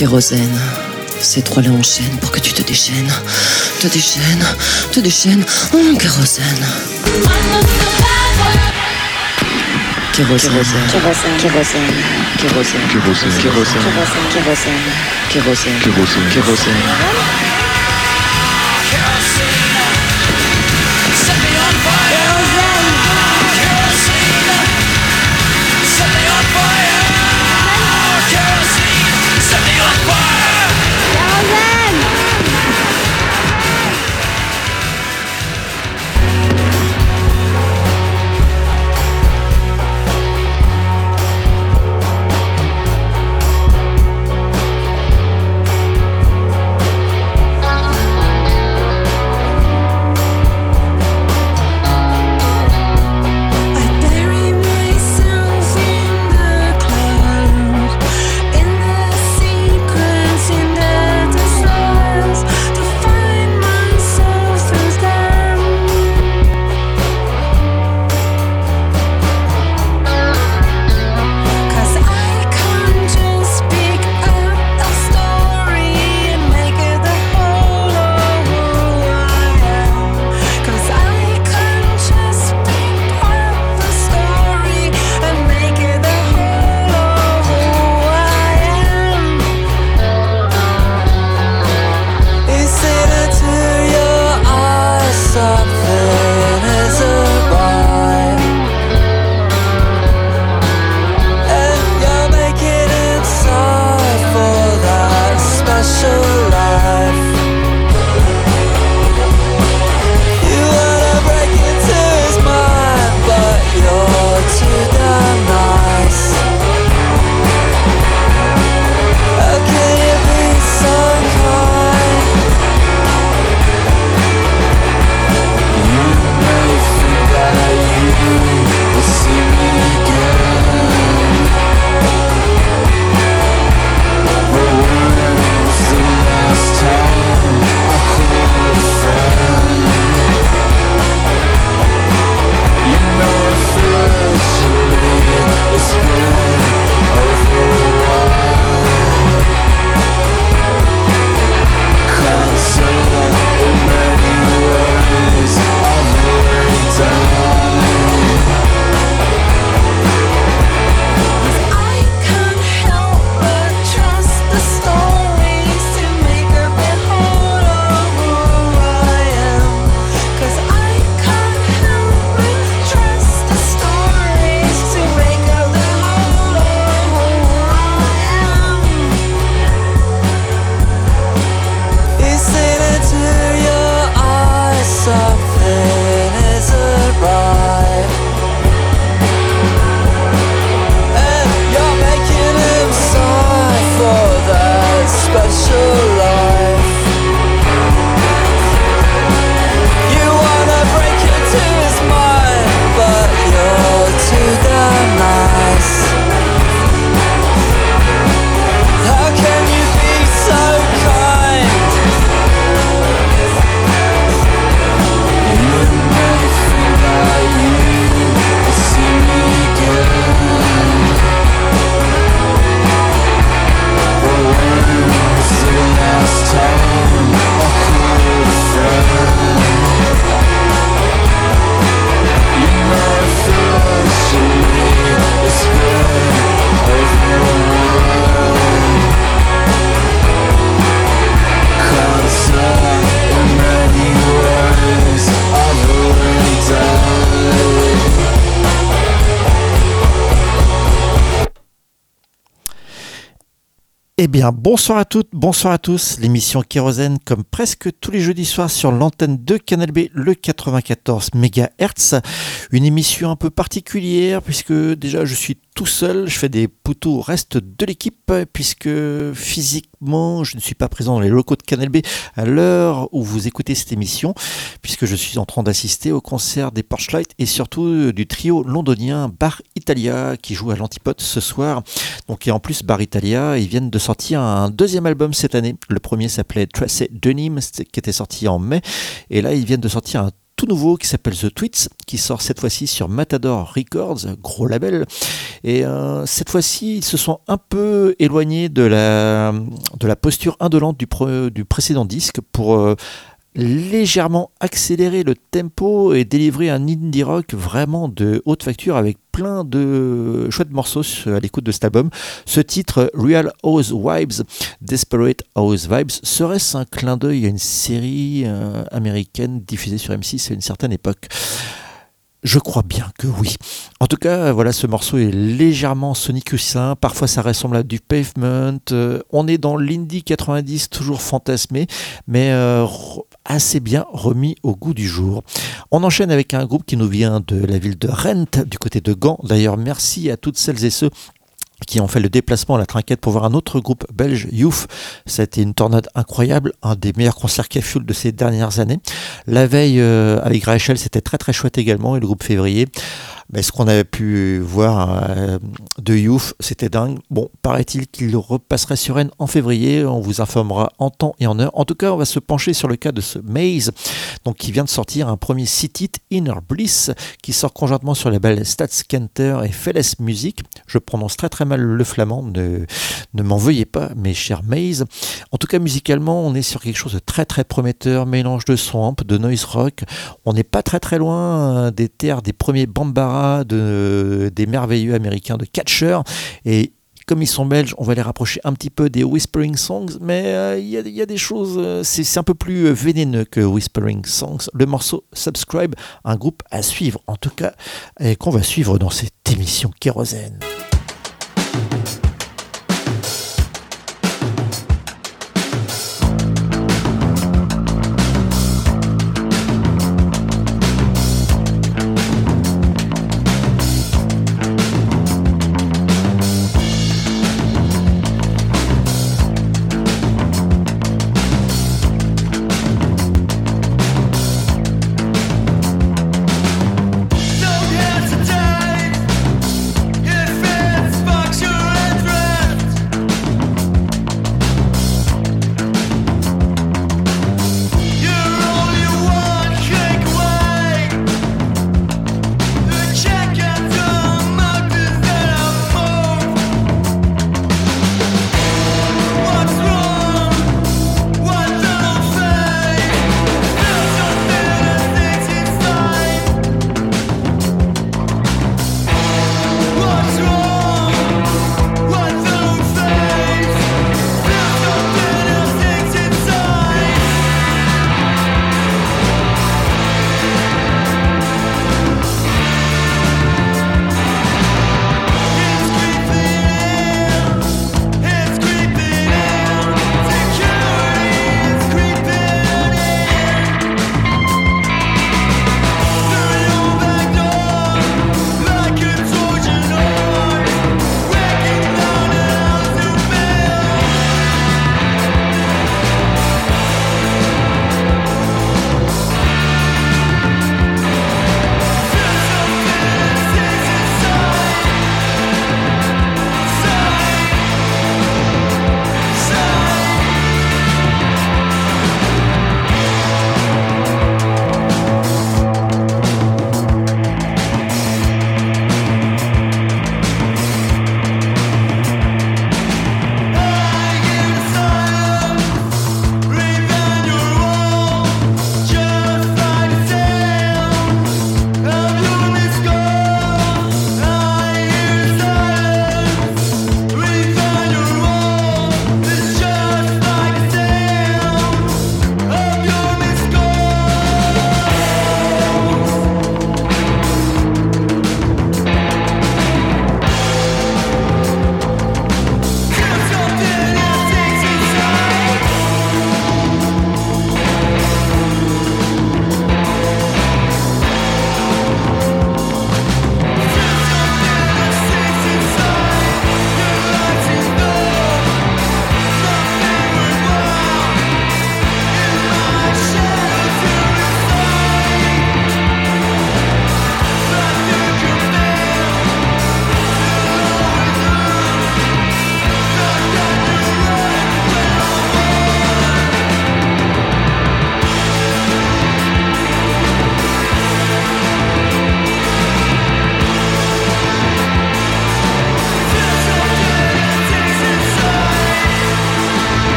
Kérosène. Ces trois-là enchaînent pour que tu te déchaînes. Te déchaînes, te déchaînes. Oh, kérosène. Kérosène. Kérosène. Kérosène. Kérosène. Kérosène. Kérosène. Kérosène. Kérosène. Kérosène. Kérosène. Bonsoir à toutes, bonsoir à tous. L'émission Kérosène, comme presque tous les jeudis soirs sur l'antenne de Canal B, le 94 MHz. Une émission un peu particulière puisque déjà je suis tout seul, je fais des poteaux au reste de l'équipe puisque physiquement je ne suis pas présent dans les locaux de Canal B à l'heure où vous écoutez cette émission puisque je suis en train d'assister au concert des Porchlight et surtout du trio londonien Bar Italia qui joue à l'Antipode ce soir. Donc et en plus Bar Italia, ils viennent de sortir un deuxième album cette année. Le premier s'appelait Tracé Denim qui était sorti en mai et là ils viennent de sortir un tout nouveau qui s'appelle The Tweets, qui sort cette fois-ci sur Matador Records, gros label. Et euh, cette fois-ci, ils se sont un peu éloignés de la, posture indolente du, du précédent disque pour euh, légèrement accélérer le tempo et délivrer un indie rock vraiment de haute facture avec plein de chouettes morceaux à l'écoute de cet album. Ce titre, Real Housewives, Desperate Housewives, serait-ce un clin d'œil à une série euh, américaine diffusée sur M6 à une certaine époque? Je crois bien que oui. En tout cas, voilà, ce morceau est légèrement Sonic Hussin. Parfois, ça ressemble à du Pavement. Euh, on est dans l'indie 90, toujours fantasmé, mais euh, assez bien remis au goût du jour. On enchaîne avec un groupe qui nous vient de la ville de Rent, du côté de Gand. D'ailleurs, merci à toutes celles et ceux qui ont fait le déplacement à la trinquette pour voir un autre groupe belge, a été une tornade incroyable, un des meilleurs concerts Cafioul de ces dernières années. La veille, euh, avec Rachel, c'était très très chouette également, et le groupe Février. Mais ce qu'on avait pu voir euh, de Youth, c'était dingue. Bon, paraît-il qu'il repasserait sur Rennes en février. On vous informera en temps et en heure. En tout cas, on va se pencher sur le cas de ce Maze, donc qui vient de sortir un premier site Inner Bliss, qui sort conjointement sur les labels Stats Canter et Feles Music. Je prononce très très mal le flamand, ne, ne m'en veuillez pas, mes chers Maze. En tout cas, musicalement, on est sur quelque chose de très très prometteur, mélange de swamp, de noise rock. On n'est pas très très loin euh, des terres des premiers Bambara, de, des merveilleux américains de Catcher. Et comme ils sont belges, on va les rapprocher un petit peu des Whispering Songs, mais euh, il y, a- des choses, euh, c'est un peu plus euh, vénéneux que Whispering Songs. Le morceau Subscribe, un groupe à suivre, en tout cas, et qu'on va suivre dans cette émission Kérosène.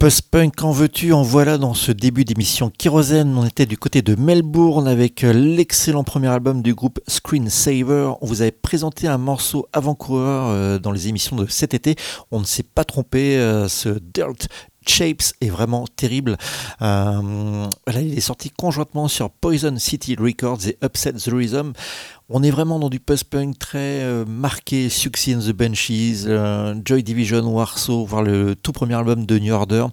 Post-punk, en veux-tu, en voilà dans ce début d'émission Kérosène. On était du côté de Melbourne avec euh, l'excellent premier album du groupe Screensaver. On vous avait présenté un morceau avant-coureur euh, dans les émissions de cet été. On ne s'est pas trompé, euh, ce Dirt Shapes est vraiment terrible. Il est sorti conjointement sur Poison City Records et Upset the Rhythm. On est vraiment dans du post-punk très euh, marqué, Suxy and the Benchies, euh, Joy Division, Warsaw, voire le tout premier album de New Order.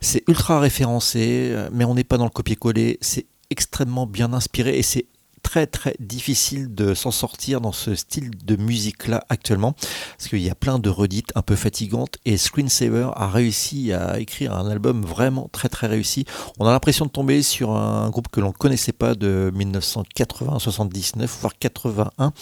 C'est ultra référencé, euh, mais on n'est pas dans le copier-coller. C'est extrêmement bien inspiré et c'est très très difficile de s'en sortir dans ce style de musique là actuellement parce qu'il y a plein de redites un peu fatigantes et Screensaver a réussi à écrire un album vraiment très très réussi. On a l'impression de tomber sur un groupe que l'on connaissait pas de 1980 79 voire 81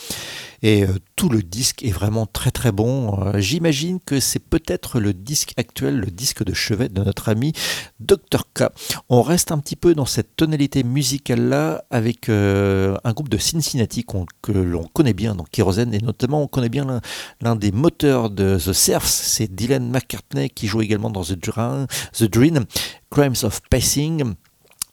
et euh, tout le disque est vraiment très très bon. Euh, j'imagine que c'est peut-être le disque actuel le disque de chevet de notre ami Dr K. On reste un petit peu dans cette tonalité musicale là avec euh, un groupe de Cincinnati que l'on connaît bien dans Kérosène et notamment on connaît bien l'un- des moteurs de The Serfs, c'est Dylan McCartney qui joue également dans The Dream, The Dream Crimes of Passing.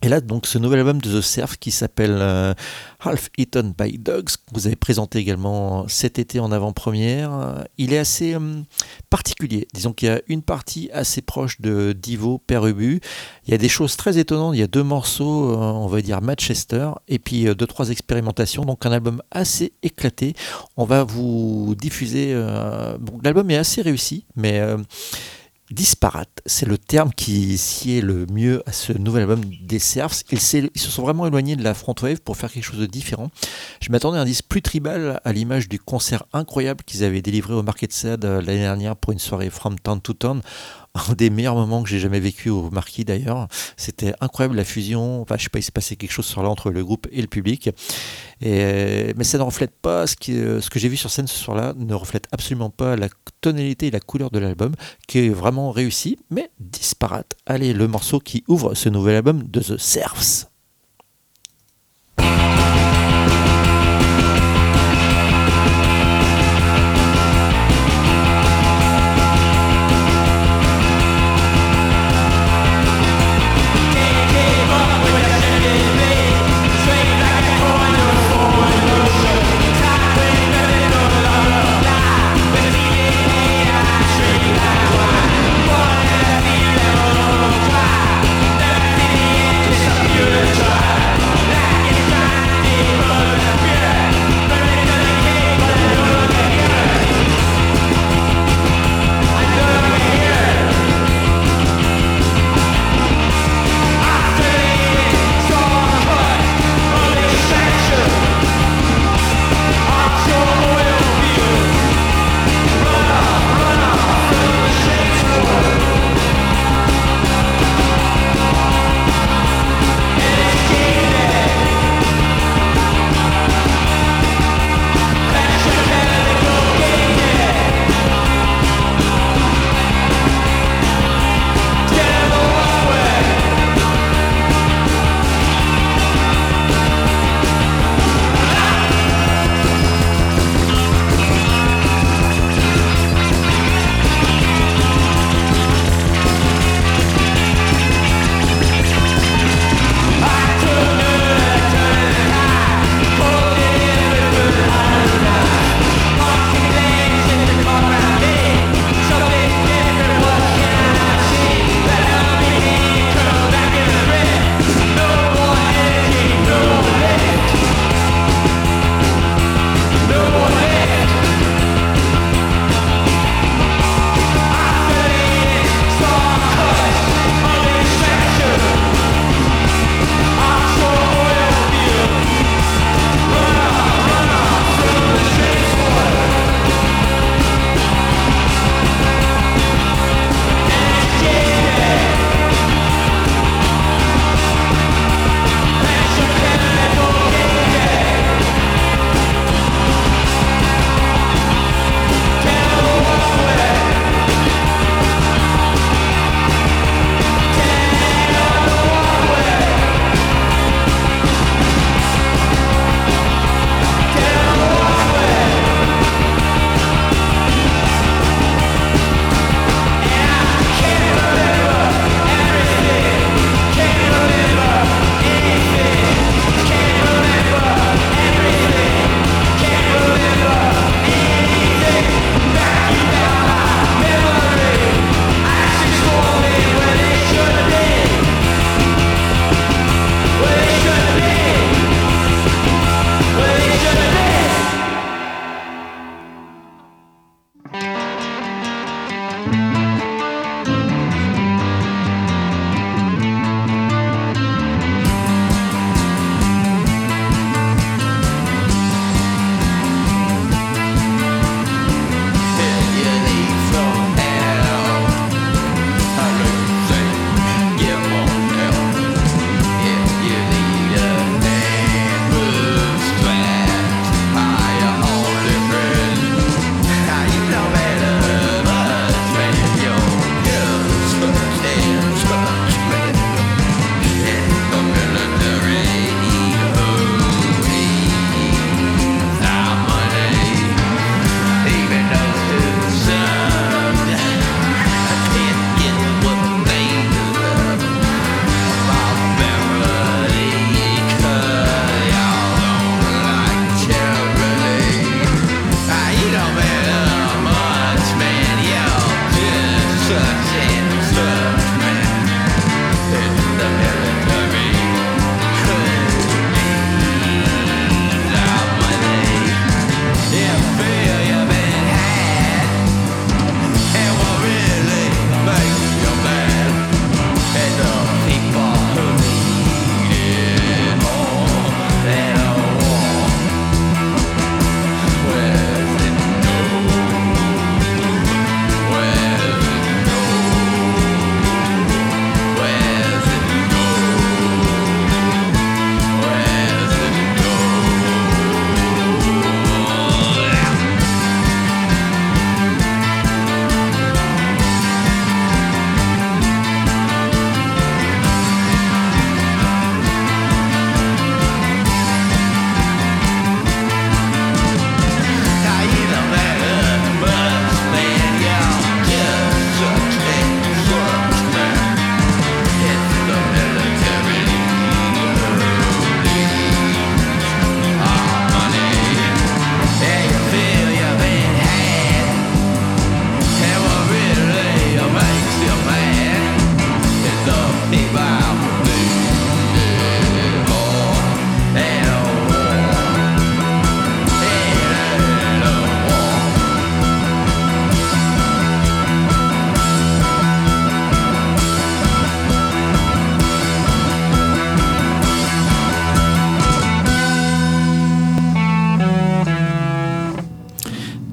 Et là, donc, ce nouvel album de The Surf qui s'appelle euh, Half Eaten by Dogs, que vous avez présenté également cet été en avant-première, euh, il est assez euh, particulier. Disons qu'il y a une partie assez proche de Divo, Père Ubu. Il y a des choses très étonnantes. Il y a deux morceaux, on va dire Manchester, et puis deux, trois expérimentations. Donc, un album assez éclaté. On va vous diffuser. bon, L'album est assez réussi, mais. Disparate. C'est le terme qui sied le mieux à ce nouvel album des Serfs. Ils, se sont vraiment éloignés de la front wave pour faire quelque chose de différent. Je m'attendais à un disque plus tribal à l'image du concert incroyable qu'ils avaient délivré au Market Sad euh, l'année dernière pour une soirée From Town to Town. Un des meilleurs moments que j'ai jamais vécu au Marquis d'ailleurs. C'était incroyable la fusion. Enfin, je sais pas, il s'est passé quelque chose sur là entre le groupe et le public. Et, mais ça ne reflète pas ce, euh, que j'ai vu sur scène ce soir-là, ne reflète absolument pas la tonalité et la couleur de l'album, qui est vraiment réussi, mais disparate. Allez, le morceau qui ouvre ce nouvel album de The Serfs.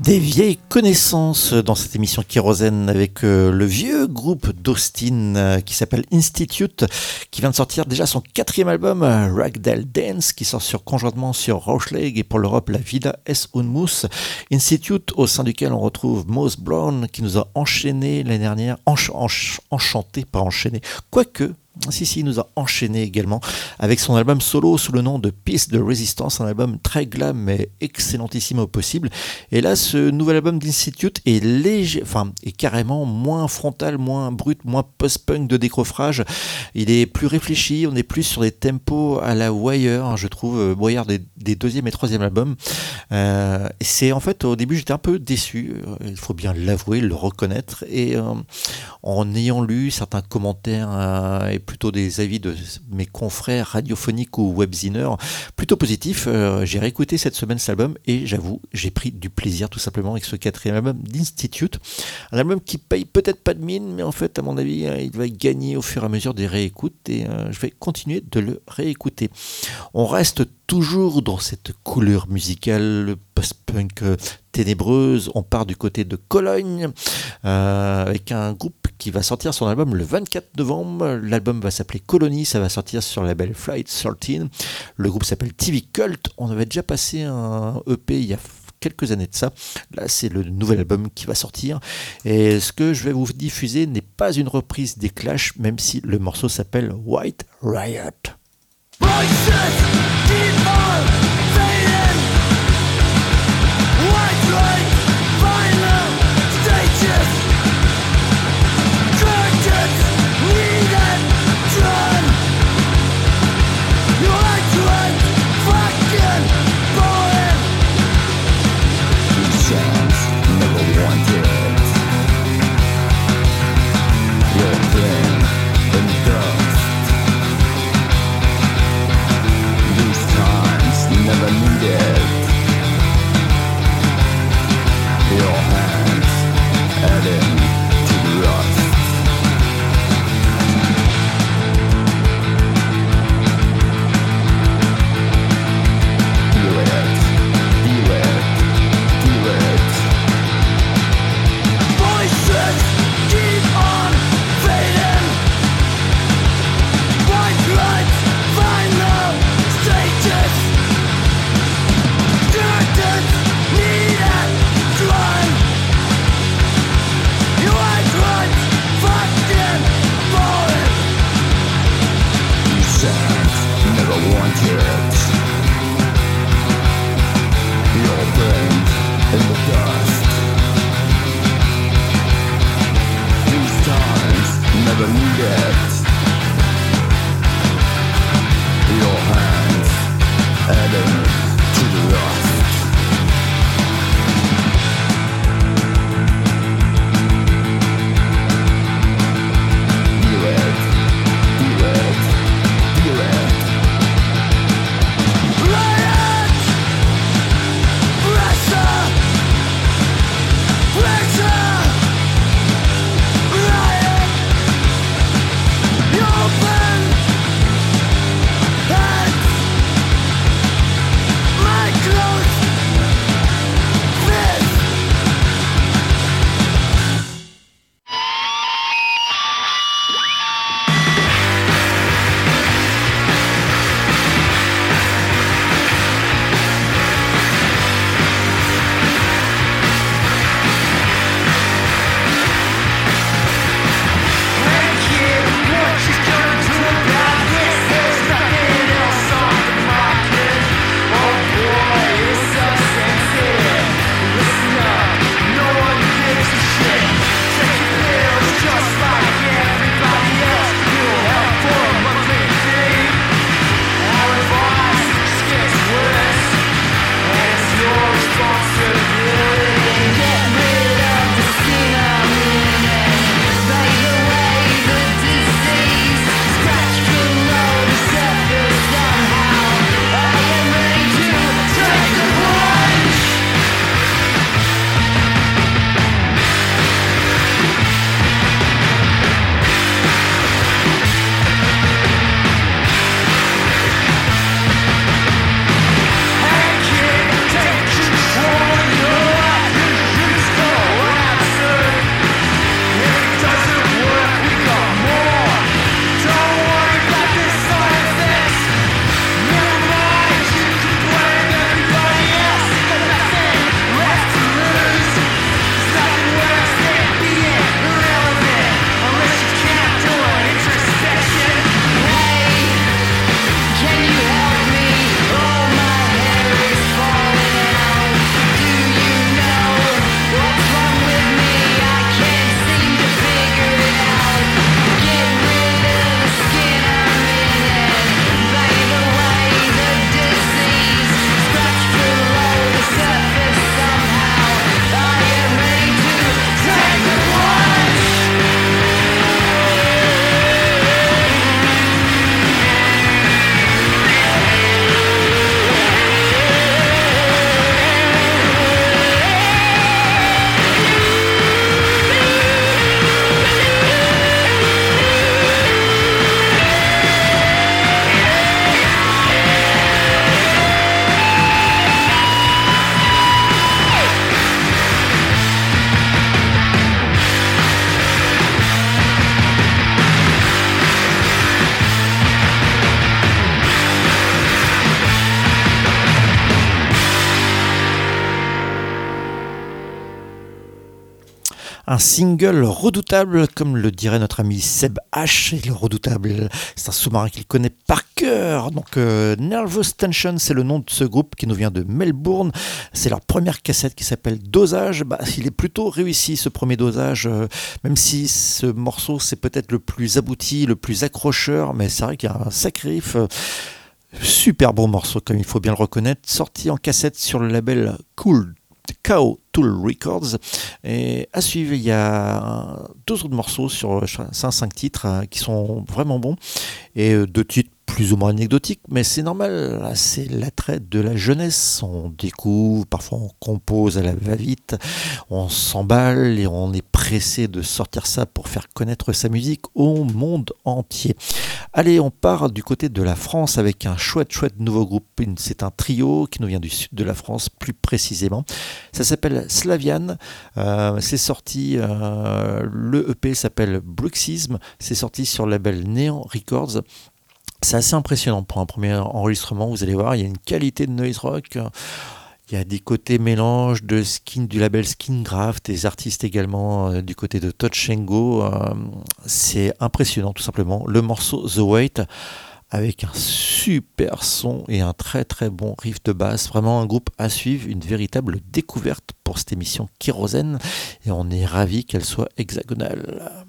Des vieilles connaissances dans cette émission Kérosène avec euh, le vieux groupe d'Austin euh, qui s'appelle Institute, qui vient de sortir déjà son quatrième album, euh, Ragdoll Dance, qui sort sur conjointement sur Rocheleg et pour l'Europe La Vida S. Unmus. Institute, au sein duquel on retrouve Moss Brown, qui nous a enchaîné l'année dernière, ench- ench- enchanté, pas enchaîné, quoique. Si, si, il nous a enchaîné également avec son album solo sous le nom de Peace de Resistance, un album très glam mais excellentissime au possible. Et là, ce nouvel album d'Institute est léger, enfin, est carrément moins frontal, moins brut, moins post-punk de décoffrage. Il est plus réfléchi, on est plus sur des tempos à la Wire, je trouve, euh, Wire des, deuxième et troisième albums. Euh, c'est en fait, au début, j'étais un peu déçu, euh, il faut bien l'avouer, le reconnaître. Et en ayant lu certains commentaires et plutôt des avis de mes confrères radiophoniques ou webziners plutôt positifs, euh, j'ai réécouté cette semaine cet album et j'avoue, j'ai pris du plaisir tout simplement avec ce quatrième album d'Institute. Un album qui paye peut-être pas de mine, mais en fait, à mon avis, euh, il va gagner au fur et à mesure des réécoutes et euh, je vais continuer de le réécouter. On reste toujours dans cette couleur musicale post-punk ténébreuse. On part du côté de Cologne euh, avec un groupe qui va sortir son album le 24 novembre. L'album va s'appeler Colony, ça va sortir sur le label Flight 13. Le groupe s'appelle TV Cult. On avait déjà passé un EP il y a quelques années de ça. Là, c'est le nouvel album qui va sortir. Et ce que je vais vous diffuser n'est pas une reprise des Clash, même si le morceau s'appelle White Riot. Un single redoutable, comme le dirait notre ami Seb H. Le redoutable, c'est un sous-marin qu'il connaît par cœur. Donc, euh, Nervous Tension, c'est le nom de ce groupe qui nous vient de Melbourne. C'est leur première cassette qui s'appelle Dosage. Bah, il est plutôt réussi ce premier dosage, euh, même si ce morceau c'est peut-être le plus abouti, le plus accrocheur, mais c'est vrai qu'il y a un sacré euh, Super bon morceau, comme il faut bien le reconnaître, sorti en cassette sur le label Cool Cow Records. Et à suivre, il y a deux autres morceaux sur 5 titres euh, qui sont vraiment bons. Et euh, deux titres plus ou moins anecdotiques, mais c'est normal, c'est l'attrait de la jeunesse. On découvre, parfois on compose à la va-vite, on s'emballe et on est pressé de sortir ça pour faire connaître sa musique au monde entier. Allez, on part du côté de la France avec un chouette, chouette nouveau groupe. C'est un trio qui nous vient du sud de la France, plus précisément. Ça s'appelle Slavian. Euh, c'est sorti, euh, le EP s'appelle Bruxism. C'est sorti sur le label Neon Records. C'est assez impressionnant pour un premier enregistrement. Vous allez voir, il y a une qualité de noise rock. Il y a des côtés mélange de skin du label Skingraft, des artistes également euh, du côté de Touch and Go. Euh, c'est impressionnant tout simplement. Le morceau The Wait avec un super son et un très très bon riff de basse. Vraiment un groupe à suivre, une véritable découverte pour cette émission Kérosène et on est ravi qu'elle soit hexagonale.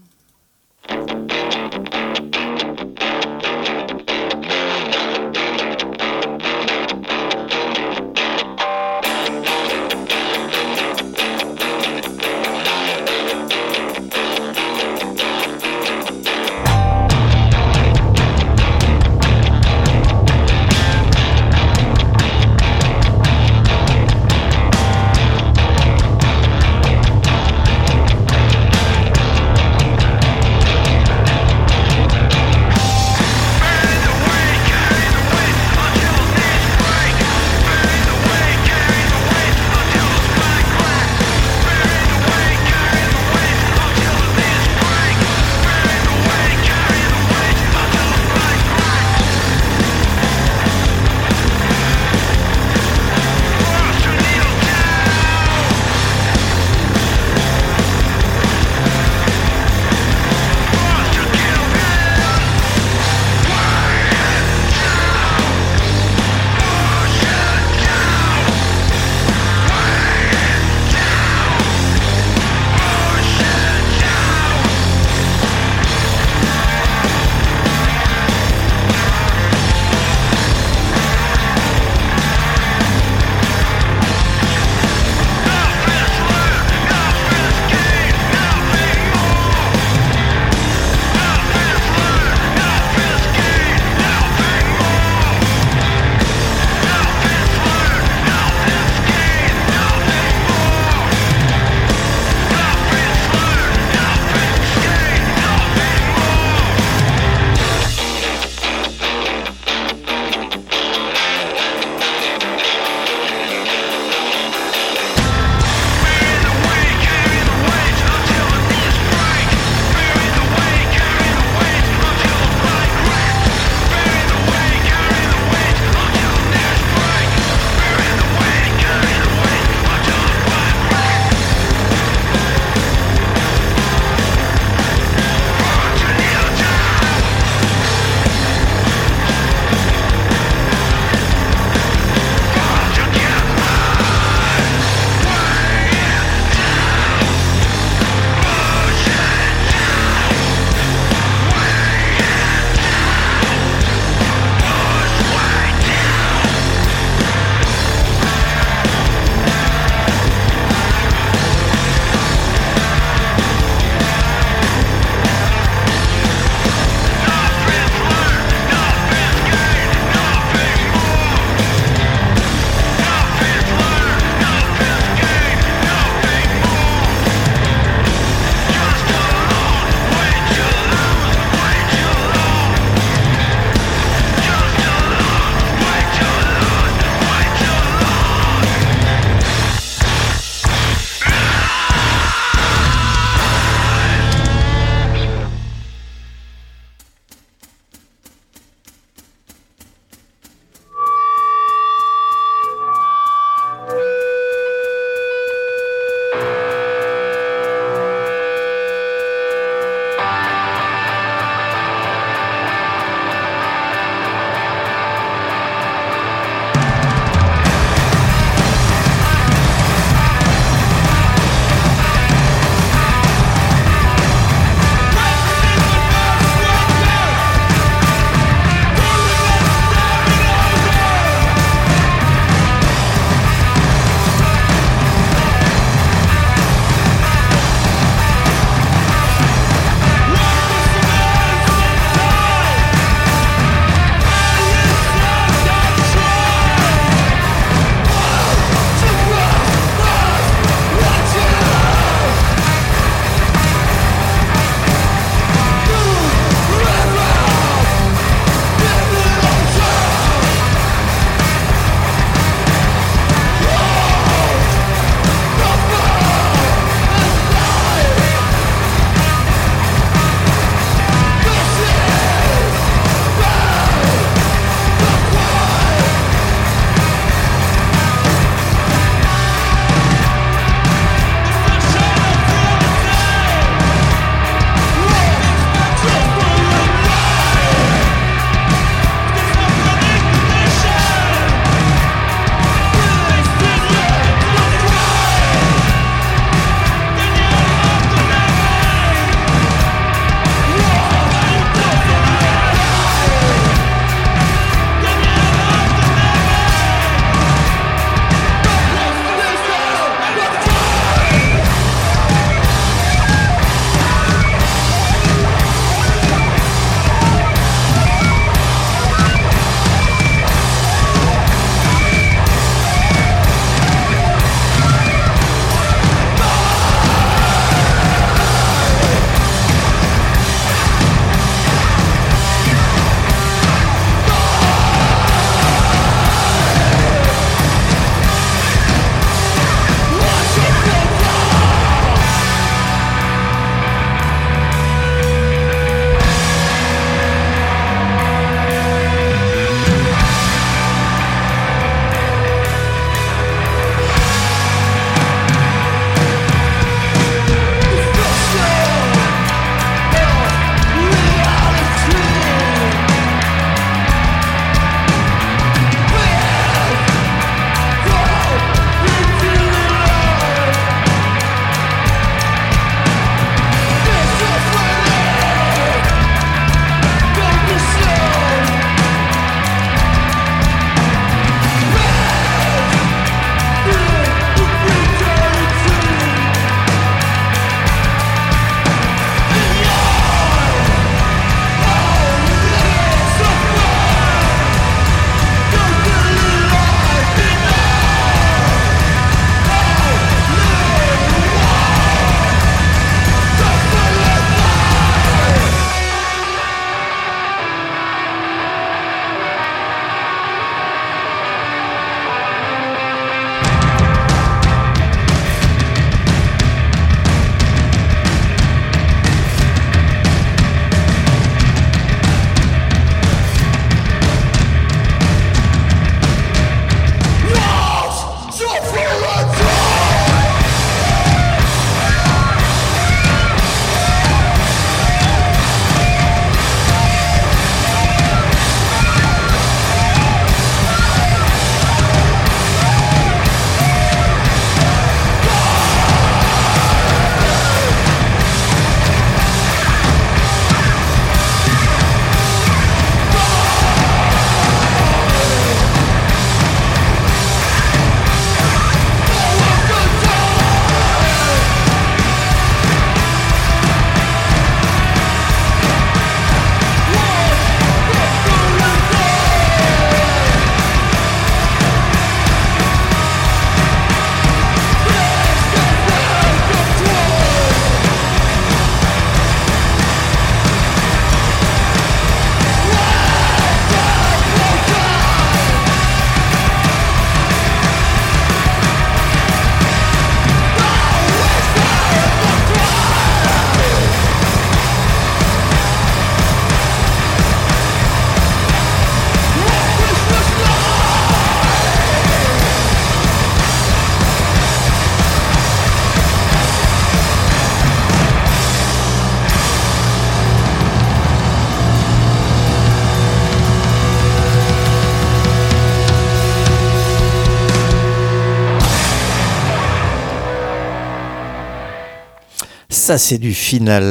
Ça, c'est du final.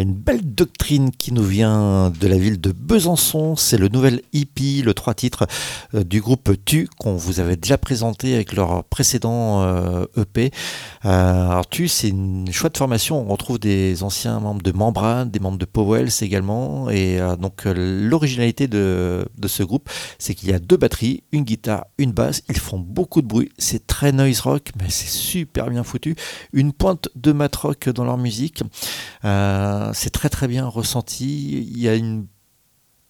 Une belle doctrine qui nous vient de la ville de Besançon. C'est le nouvel EP, le trois titres euh, du groupe Tu, qu'on vous avait déjà présenté avec leur précédent euh, EP. Euh, alors, Tu, c'est une chouette formation. On retrouve des anciens membres de Membrane, des membres de Powells également. Et donc, l'originalité de, ce groupe, c'est qu'il y a deux batteries, une guitare, une basse. Ils font beaucoup de bruit. C'est très noise rock, mais c'est super bien foutu. Une pointe de mat rock dans leur musique. C'est très très bien ressenti. Il y a une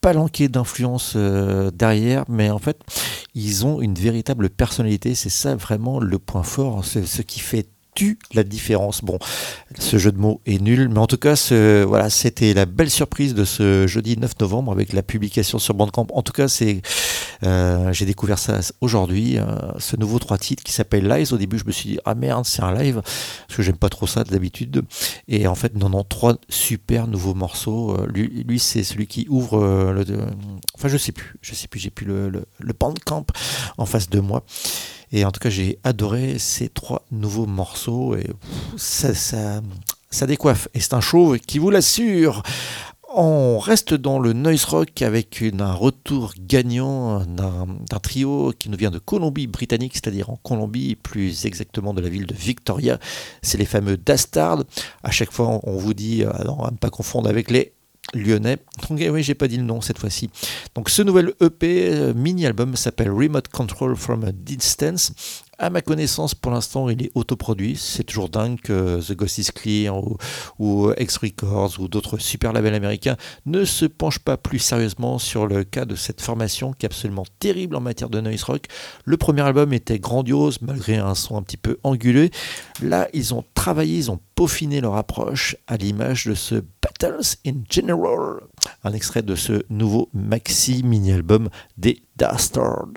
palanquée d'influence euh, derrière, mais en fait, ils ont une véritable personnalité. C'est ça vraiment le point fort, c'est ce qui fait tu la différence. Bon, ce jeu de mots est nul, mais en tout cas, ce, voilà, c'était la belle surprise de ce jeudi 9 novembre avec la publication sur Bandcamp. En tout cas, c'est, euh, j'ai découvert ça aujourd'hui, euh, ce nouveau trois titres qui s'appelle Live. Au début, je me suis dit ah merde, c'est un live parce que j'aime pas trop ça d'habitude. Et en fait, non, non, trois super nouveaux morceaux. Euh, lui, c'est celui qui ouvre le. enfin, je sais plus, je sais plus, j'ai plus le, le, le Bandcamp en face de moi. Et en tout cas, j'ai adoré ces trois nouveaux morceaux et ça, ça, ça décoiffe. Et c'est un show qui vous l'assure. On reste dans le noise rock avec un retour gagnant d'un trio qui nous vient de Colombie-Britannique, c'est-à-dire en Colombie, plus exactement de la ville de Victoria. C'est les fameux Dastard. À chaque fois, on vous dit, euh, à ne pas confondre avec les Lyonnais. Donc, eh oui, j'ai pas dit le nom cette fois-ci. Donc, ce nouvel EP, euh, mini-album, s'appelle Remote Control from a Distance. À ma connaissance, pour l'instant, il est autoproduit. C'est toujours dingue que The Ghost is Clear ou, ou X Records ou d'autres super labels américains ne se penchent pas plus sérieusement sur le cas de cette formation qui est absolument terrible en matière de noise rock. Le premier album était grandiose malgré un son un petit peu anguleux. Là, ils ont travaillé, ils ont peaufiné leur approche à l'image de ce Battles in General, un extrait de ce nouveau maxi mini-album des Dastard.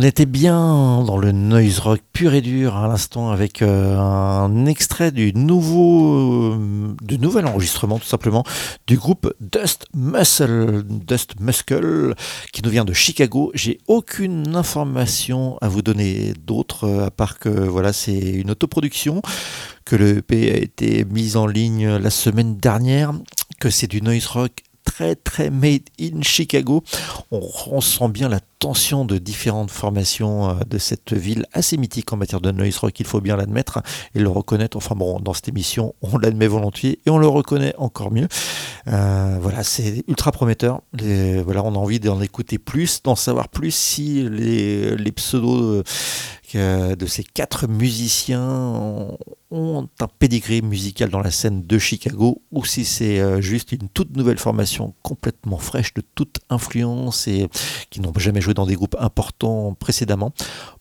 On était bien dans le noise rock pur et dur à l'instant avec euh, un extrait du nouveau, euh, du nouvel enregistrement tout simplement du groupe Dust Muscle, Dust Muscle, qui nous vient de Chicago. J'ai aucune information à vous donner d'autre euh, à part que voilà c'est une autoproduction que le EP a été mis en ligne la semaine dernière, que c'est du noise rock très très made in Chicago. On, on sent bien la tension de différentes formations euh, de cette ville assez mythique en matière de noise rock, il faut bien l'admettre et le reconnaître. Enfin bon, dans cette émission, on l'admet volontiers et on le reconnaît encore mieux. Euh, voilà, c'est ultra prometteur. Voilà, on a envie d'en écouter plus, d'en savoir plus si les, les pseudos de ces quatre musiciens ont, un pédigré musical dans la scène de Chicago ou si c'est euh, juste une toute nouvelle formation complètement fraîche de toute influence et qui n'ont jamais joué dans des groupes importants précédemment.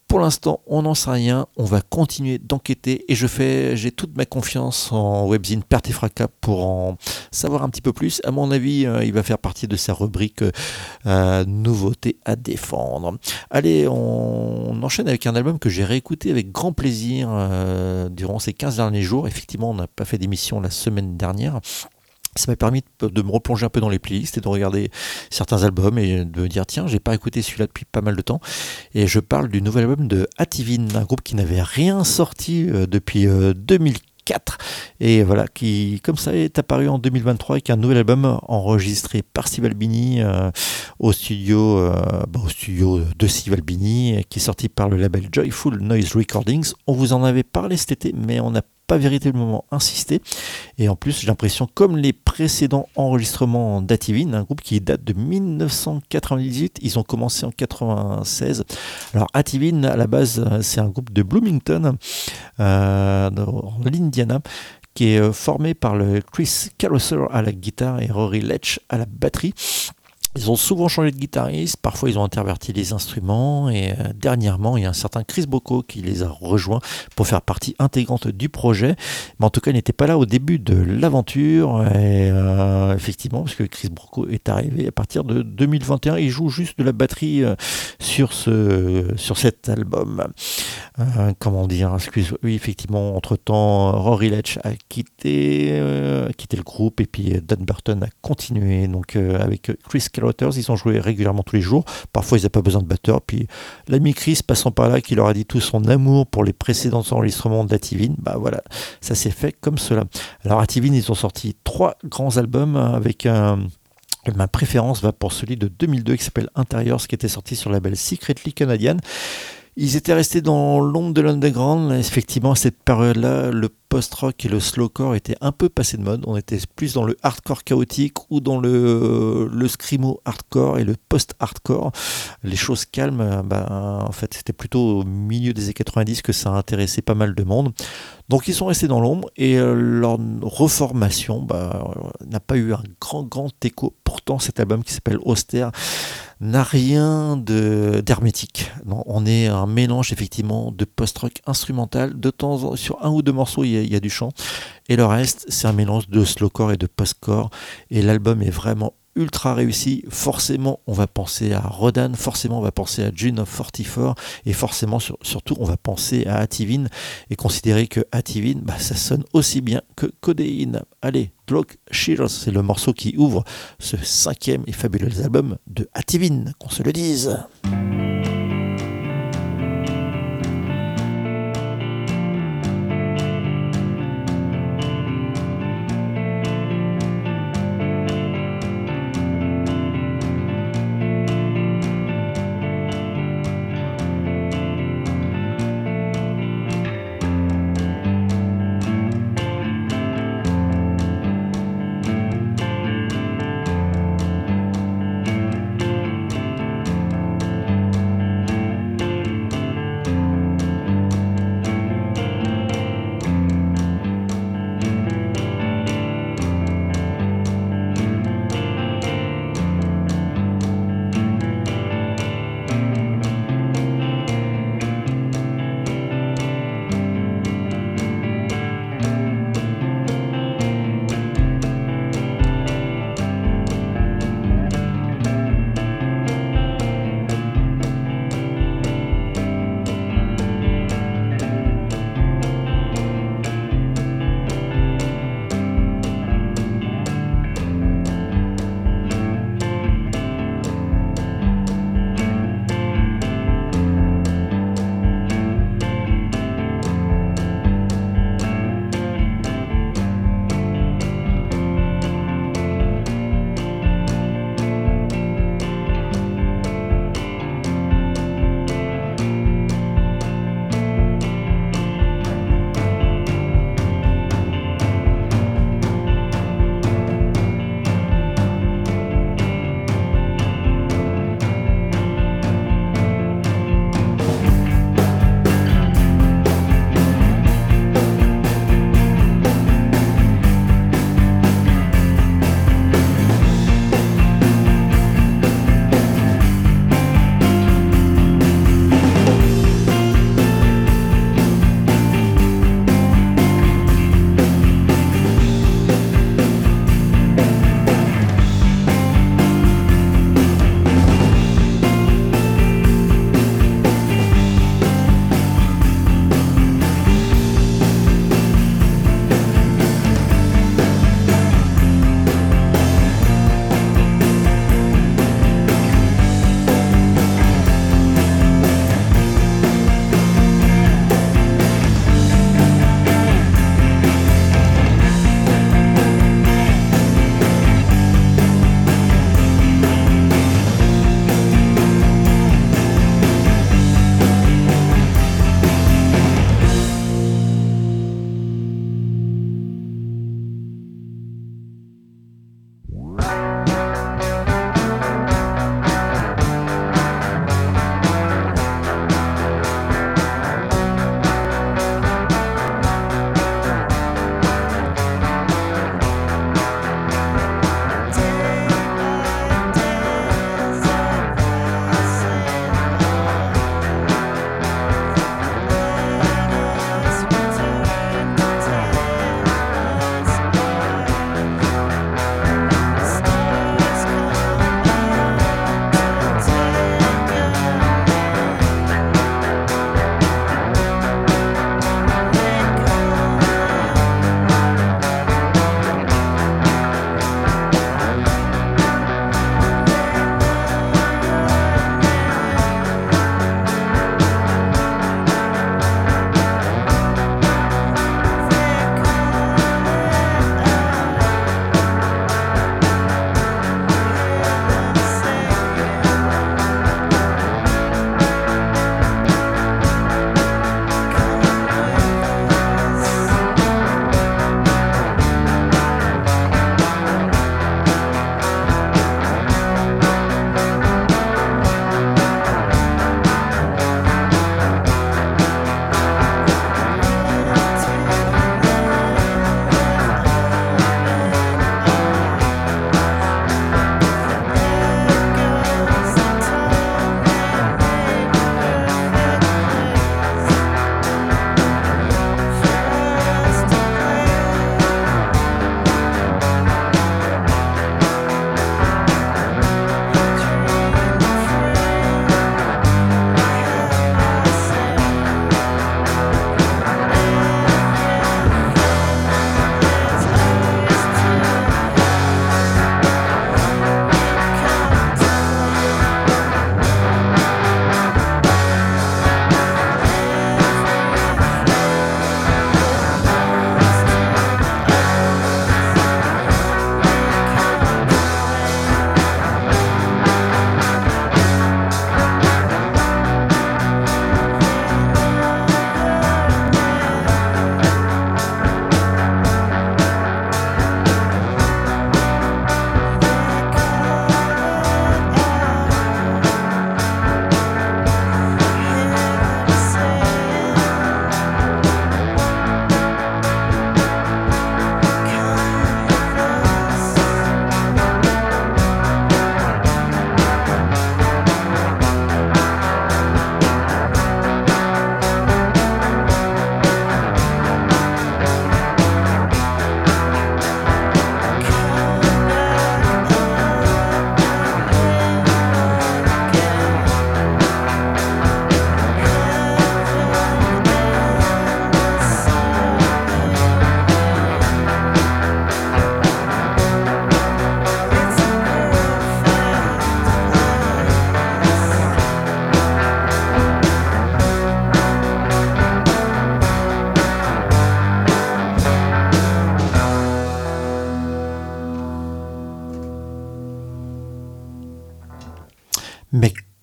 Pour l'instant, on n'en sait rien. On va continuer d'enquêter et j'ai toute ma confiance en webzine Fracas pour en savoir un petit peu plus. À mon avis, euh, il va faire partie de sa rubrique euh, nouveautés à défendre. Allez, on, on enchaîne avec un album que j'ai réécouté avec grand plaisir euh, durant ces 15 derniers jours. Effectivement, on n'a pas fait d'émission la semaine dernière. Ça m'a permis de, me replonger un peu dans les playlists et de regarder certains albums et de me dire tiens, j'ai pas écouté celui-là depuis pas mal de temps. Et je parle du nouvel album de Ativin, un groupe qui n'avait rien sorti euh, depuis euh, 2004 et voilà qui comme ça est apparu en 2023 avec un nouvel album enregistré par Steve Albini euh, au studio euh, bah, au studio de Steve Albini qui est sorti par le label Joyful Noise Recordings. On vous en avait parlé cet été mais on n'a pas véritablement insisté et en plus j'ai l'impression comme les précédents enregistrements d'Ativin, un groupe qui date de 1998, ils ont commencé en 96. Alors Ativin à la base euh, c'est un groupe de Bloomington euh, dans l'Indiana qui est euh, formé par le Chris Carousel à la guitare et Rory Letch à la batterie. Ils ont souvent changé de guitariste, parfois ils ont interverti les instruments et euh, dernièrement il y a un certain Chris Bocco qui les a rejoints pour faire partie intégrante du projet. Mais en tout cas il n'était pas là au début de l'aventure euh, effectivement parce que Chris Bocco est arrivé à partir de 2021, il joue juste de la batterie euh, sur, ce, sur cet album. Comment dire excuse oui effectivement entre temps Rory Letch a quitté quitté le groupe et puis Dan Burton a continué donc avec Chris Ils ont joué régulièrement tous les jours. Parfois ils n'avaient pas besoin de batteur. Puis l'ami Chris passant par là qui leur a dit tout son amour pour les précédents enregistrements d'Ativin bah voilà ça s'est fait comme cela. Alors Ativin ils ont sorti trois grands albums avec un Ma préférence va pour celui de 2002 qui s'appelle Interiors, qui était sorti sur le label Secretly Canadian. Ils étaient restés dans l'ombre de l'underground. Effectivement, à cette période-là, le post-rock et le slowcore étaient un peu passés de mode. On était plus dans le hardcore chaotique ou dans le, screamo hardcore et le post-hardcore. Les choses calmes, bah, en fait, c'était plutôt au milieu des années 90 que ça a intéressé pas mal de monde. Donc ils sont restés dans l'ombre et euh, leur reformation bah, euh, n'a pas eu un grand grand écho. Pourtant cet album qui s'appelle Austère n'a rien d'hermétique. On est un mélange effectivement de post-rock instrumental. De temps en sur un ou deux morceaux il y a, il y a du chant et le reste c'est un mélange de slowcore et de post-core. Et l'album est vraiment ultra réussi. Forcément, on va penser à Rodan, forcément, on va penser à June of 44, et forcément, sur- surtout, on va penser à Ativin, et considérer que Ativin, bah, ça sonne aussi bien que Codeine. Allez, Glock Shears, c'est le morceau qui ouvre ce cinquième et fabuleux album de Ativin, qu'on se le dise.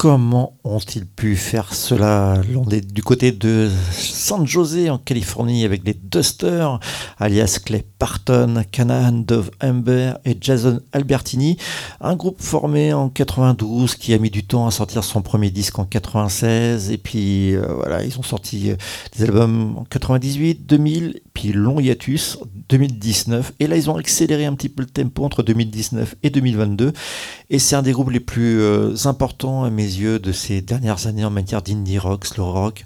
Comment ont-ils pu faire cela On est du côté de San José en Californie avec les Dusters, alias Clay Parton, Canaan Dove Amber et Jason Albertini? Un groupe formé en 92 qui a mis du temps à sortir son premier disque en 96. Et puis euh, voilà, ils ont sorti euh, des albums en 98, 2000, puis long hiatus 2019. Et là, ils ont accéléré un petit peu le tempo entre 2019 et 2022. Et c'est un des groupes les plus euh, importants à mes yeux de ces dernières années en matière d'indie rock, slow rock.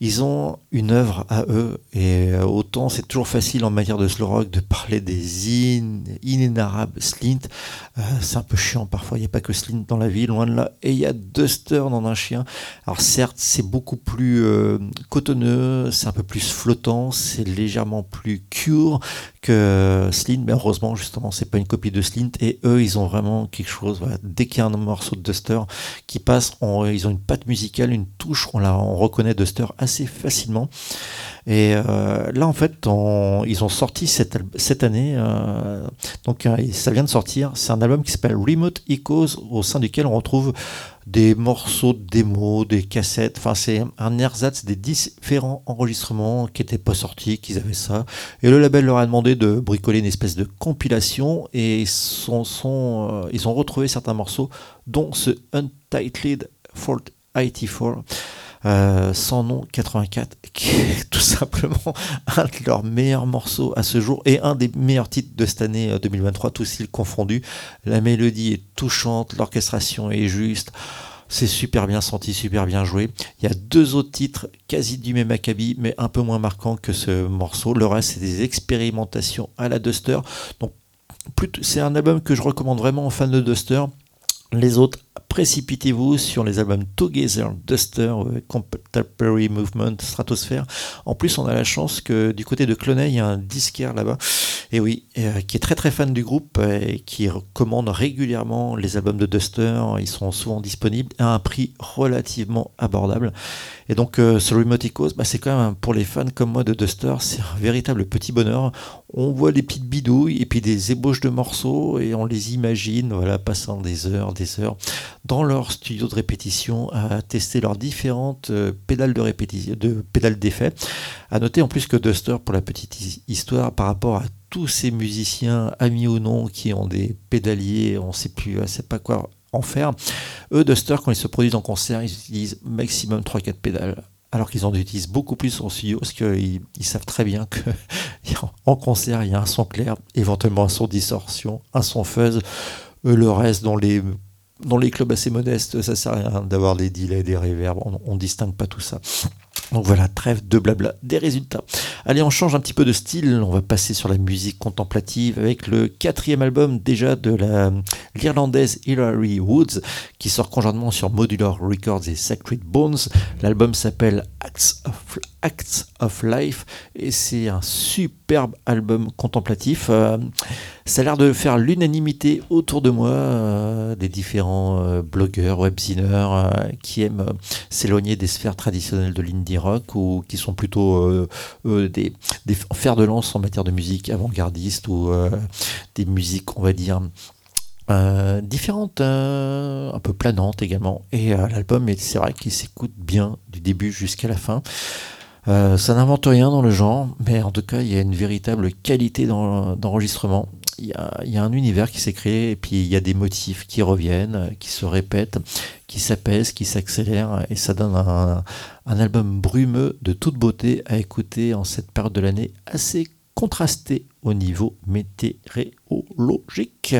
Ils ont une œuvre à eux et euh, c'est toujours facile en matière de slow rock de parler des in, Slint. Euh, c'est un peu chiant parfois, il n'y a pas que Slint dans la vie, loin de là. Et il y a Duster dans un chien. Alors certes, c'est beaucoup plus euh, cotonneux, c'est un peu plus flottant, c'est légèrement plus cure que Slint, mais heureusement justement c'est pas une copie de Slint et eux ils ont vraiment quelque chose. Dès qu'il y a un morceau de Duster qui passe, on- ils ont une patte musicale, une touche, on, la, on reconnaît Duster assez facilement. Et euh, là, en fait, ils ont sorti cette, année, euh, donc euh, ça vient de sortir, c'est un album qui s'appelle Remote Echoes, au sein duquel on retrouve des morceaux de démos, des cassettes, enfin c'est un ersatz des différents enregistrements qui n'étaient pas sortis, qu'ils avaient ça. Et le label leur a demandé de bricoler une espèce de compilation et ils ont retrouvé certains morceaux, dont ce Untitled Fault IT4 euh, sans nom 84, qui est tout simplement un de leurs meilleurs morceaux à ce jour et un des meilleurs titres de cette année euh, 2023, tous styles confondus. La mélodie est touchante, l'orchestration est juste. C'est super bien senti, super bien joué. Il y a deux autres titres quasi du même acabit, mais un peu moins marquants que ce morceau. Le reste, c'est des expérimentations à la Duster. Donc, c'est un album que je recommande vraiment aux fans de Duster. Les autres, précipitez-vous sur les albums Together, Duster, euh, Contemporary Movement, Stratosphere. En plus, on a la chance que du côté de Cloney, il y a un disquaire là-bas, et oui, euh, qui est très très fan du groupe euh, et qui recommande régulièrement les albums de Duster. Ils sont souvent disponibles à un prix relativement abordable. Et donc, ce Echoes, bah, c'est quand même pour les fans comme moi de Duster, c'est un véritable petit bonheur. On voit des petites bidouilles et puis des ébauches de morceaux et on les imagine, voilà, passant des heures, dans leur studio de répétition à tester leurs différentes euh, pédales de répétition, de pédales d'effet. À noter en plus que Duster, pour la petite hi- histoire, par rapport à tous ces musiciens, amis ou non, qui ont des pédaliers, on sait plus, on sait pas quoi en faire. Eux, Duster, quand ils se produisent en concert, ils utilisent maximum 3-4 pédales. Alors qu'ils en utilisent beaucoup plus en studio, parce qu'ils ils savent très bien que en concert, il y a un son clair, éventuellement un son distorsion, un son fuzz. Eux, le reste, dans les, dans les clubs assez modestes, ça sert à rien d'avoir des delays, des reverbs, on ne distingue pas tout ça. Donc voilà, trêve de blabla, des résultats. Allez, on change un petit peu de style, on va passer sur la musique contemplative avec le quatrième album déjà de la l'Irlandaise Hilary Woods qui sort conjointement sur Modular Records et Sacred Bones. L'album s'appelle Acts of, Acts of Life et c'est un superbe album contemplatif. Euh, ça a l'air de faire l'unanimité autour de moi, euh, des différents euh, blogueurs, webziners euh, qui aiment s'éloigner des sphères traditionnelles de l'indie rock ou qui sont plutôt des, des fers de lance en matière de musique avant-gardiste ou des musiques, on va dire, différentes, un peu planantes également. Et l'album, est- c'est vrai qu'il s'écoute bien du début jusqu'à la fin. Euh, ça n'invente rien dans le genre, mais en tout cas, il y a une véritable qualité d'enregistrement. Il y, a, un univers qui s'est créé, et puis il y a des motifs qui reviennent, qui se répètent, qui s'apaisent, qui s'accélèrent, et ça donne un, un album brumeux de toute beauté à écouter en cette période de l'année assez contrastée au niveau météorologique.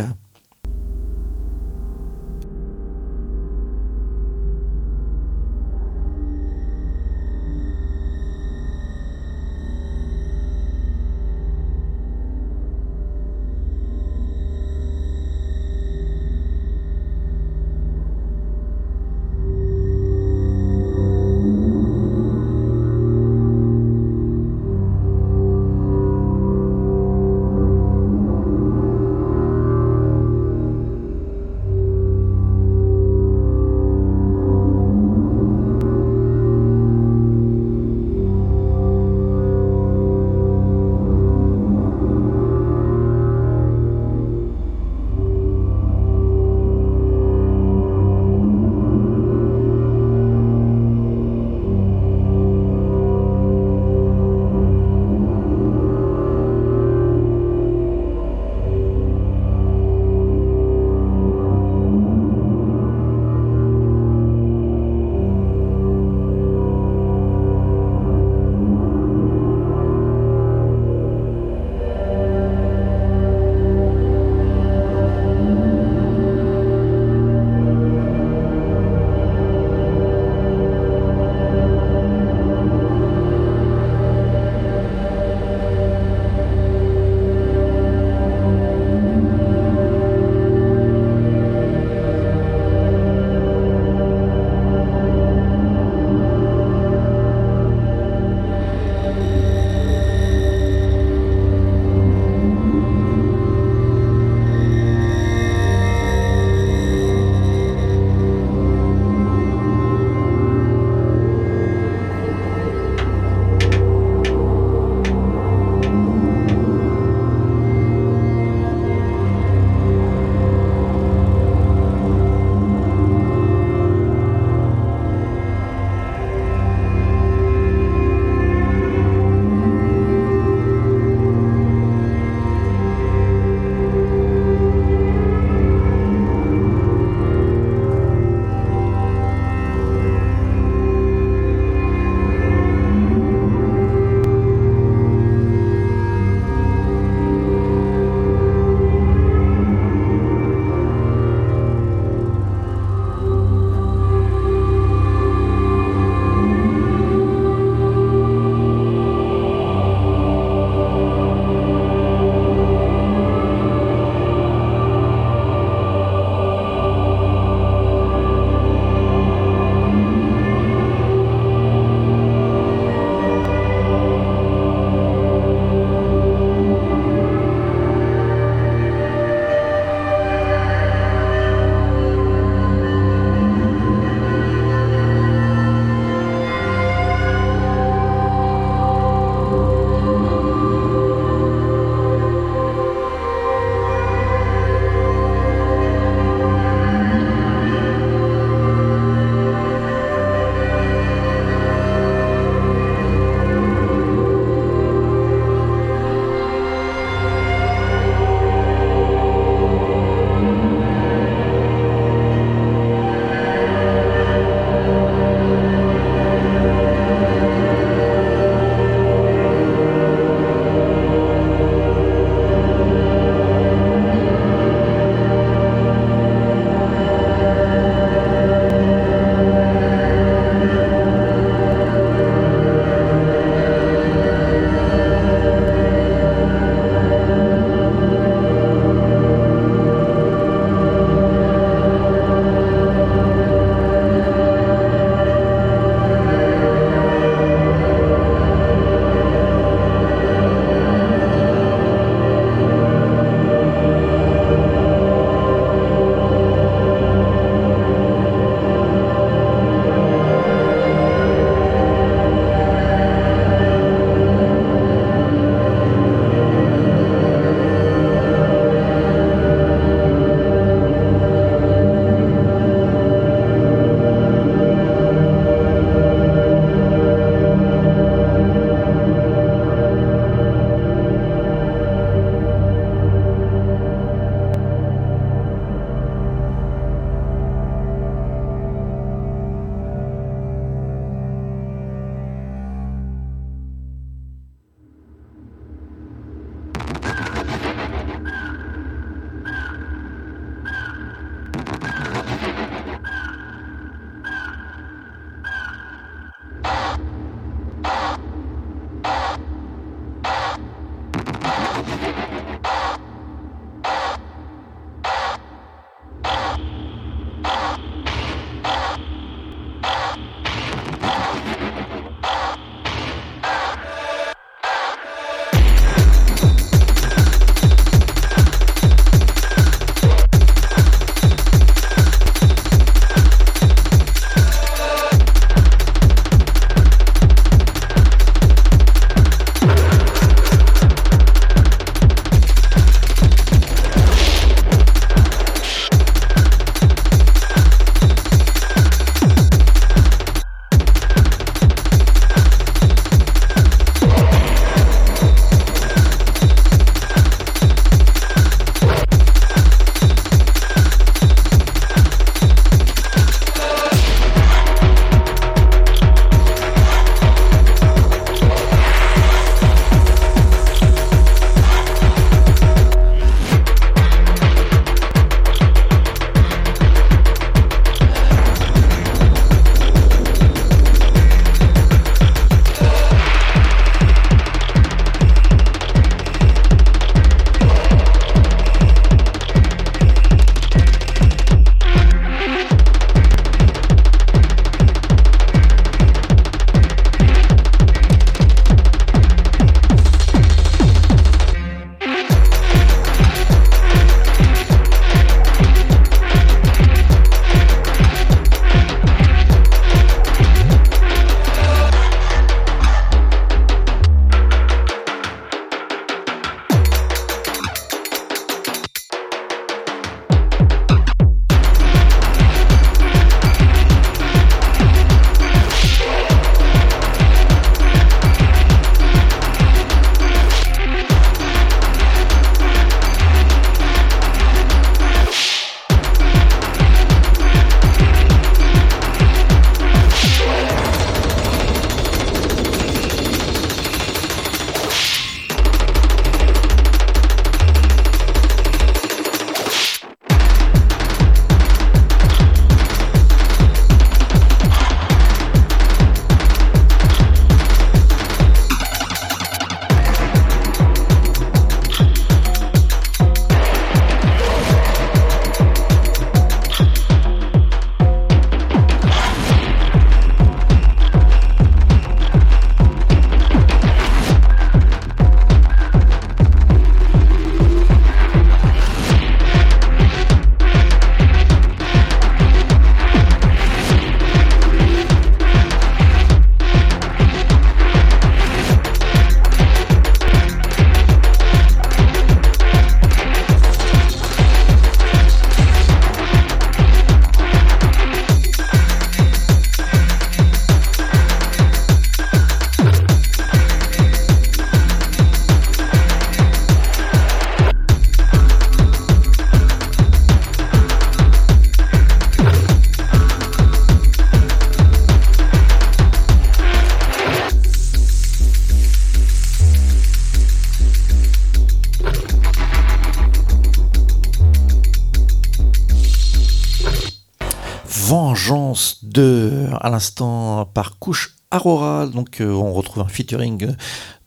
À l'instant par couche Aurora, donc euh, on retrouve un featuring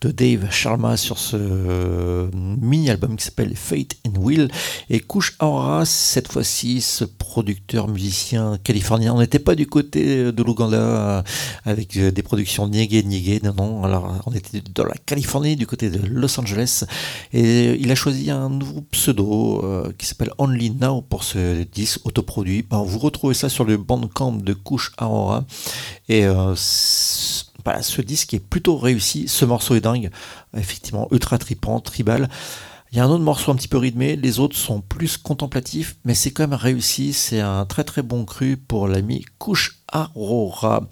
de Dave Sharma sur ce euh, mini-album qui s'appelle Fate and Will. Et Couche Aurora, cette fois-ci, ce producteur musicien californien. On n'était pas du côté de l'Ouganda euh, avec des productions niégué niégué, non, non. Alors on était dans la Californie, du côté de Los Angeles. Et il a choisi un nouveau pseudo qui s'appelle Only Now pour ce disque autoproduit. Ben, vous retrouvez ça sur le bandcamp de Couche Aurora. Et euh, ce disque est plutôt réussi. Ce morceau est dingue, effectivement, ultra tripant, tribal. Il y a un autre morceau un petit peu rythmé, les autres sont plus contemplatifs, mais c'est quand même réussi. C'est un très très bon cru pour l'ami Couche Aurora.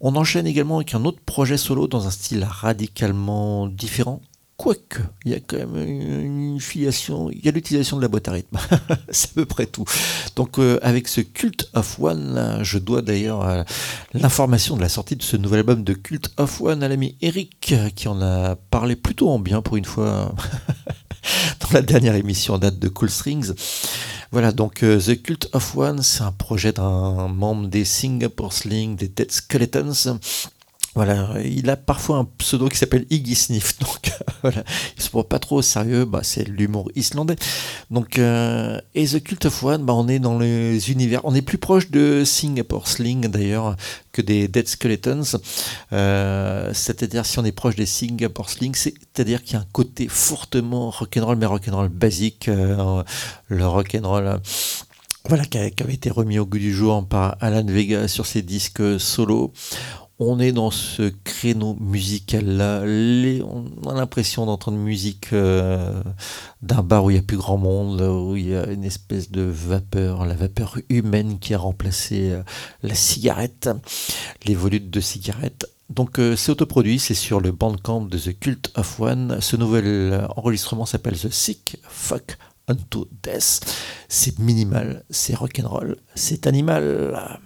On enchaîne également avec un autre projet solo dans un style radicalement différent. Quoique, il y a quand même une filiation, il y a l'utilisation de la boîte à rythme. c'est à peu près tout. Donc euh, avec ce Cult of One, je dois d'ailleurs l'information de la sortie de ce nouvel album de Cult of One à l'ami Eric, qui en a parlé plutôt en bien pour une fois dans la dernière émission en date de Cool Strings. Voilà, donc euh, The Cult of One, c'est un projet d'un membre des Singapore Sling, des Dead Skeletons. Voilà, il a parfois un pseudo qui s'appelle Iggy Sniff, donc voilà, il se prend pas trop au sérieux, bah, c'est l'humour islandais. Donc, euh, et The Cult of One, bah, on est dans les univers, on est plus proche de Singapore Sling d'ailleurs que des Dead Skeletons. Euh, c'est-à-dire si on est proche des Singapore Sling, c'est-à-dire qu'il y a un côté fortement rock'n'roll, mais rock'n'roll basique, euh, le rock'n'roll. euh, voilà, qui avait été remis au goût du jour par Alan Vega sur ses disques solo. On est dans ce créneau musical-là. On a l'impression d'entendre musique euh, d'un bar où il y a plus grand monde, où il y a une espèce de vapeur, la vapeur humaine qui a remplacé euh, la cigarette, les volutes de cigarettes. Donc euh, c'est autoproduit, c'est sur le bandcamp de The Cult of One. Ce nouvel enregistrement s'appelle The Sick Fuck Unto Death. C'est minimal, c'est rock'n'roll, c'est animal.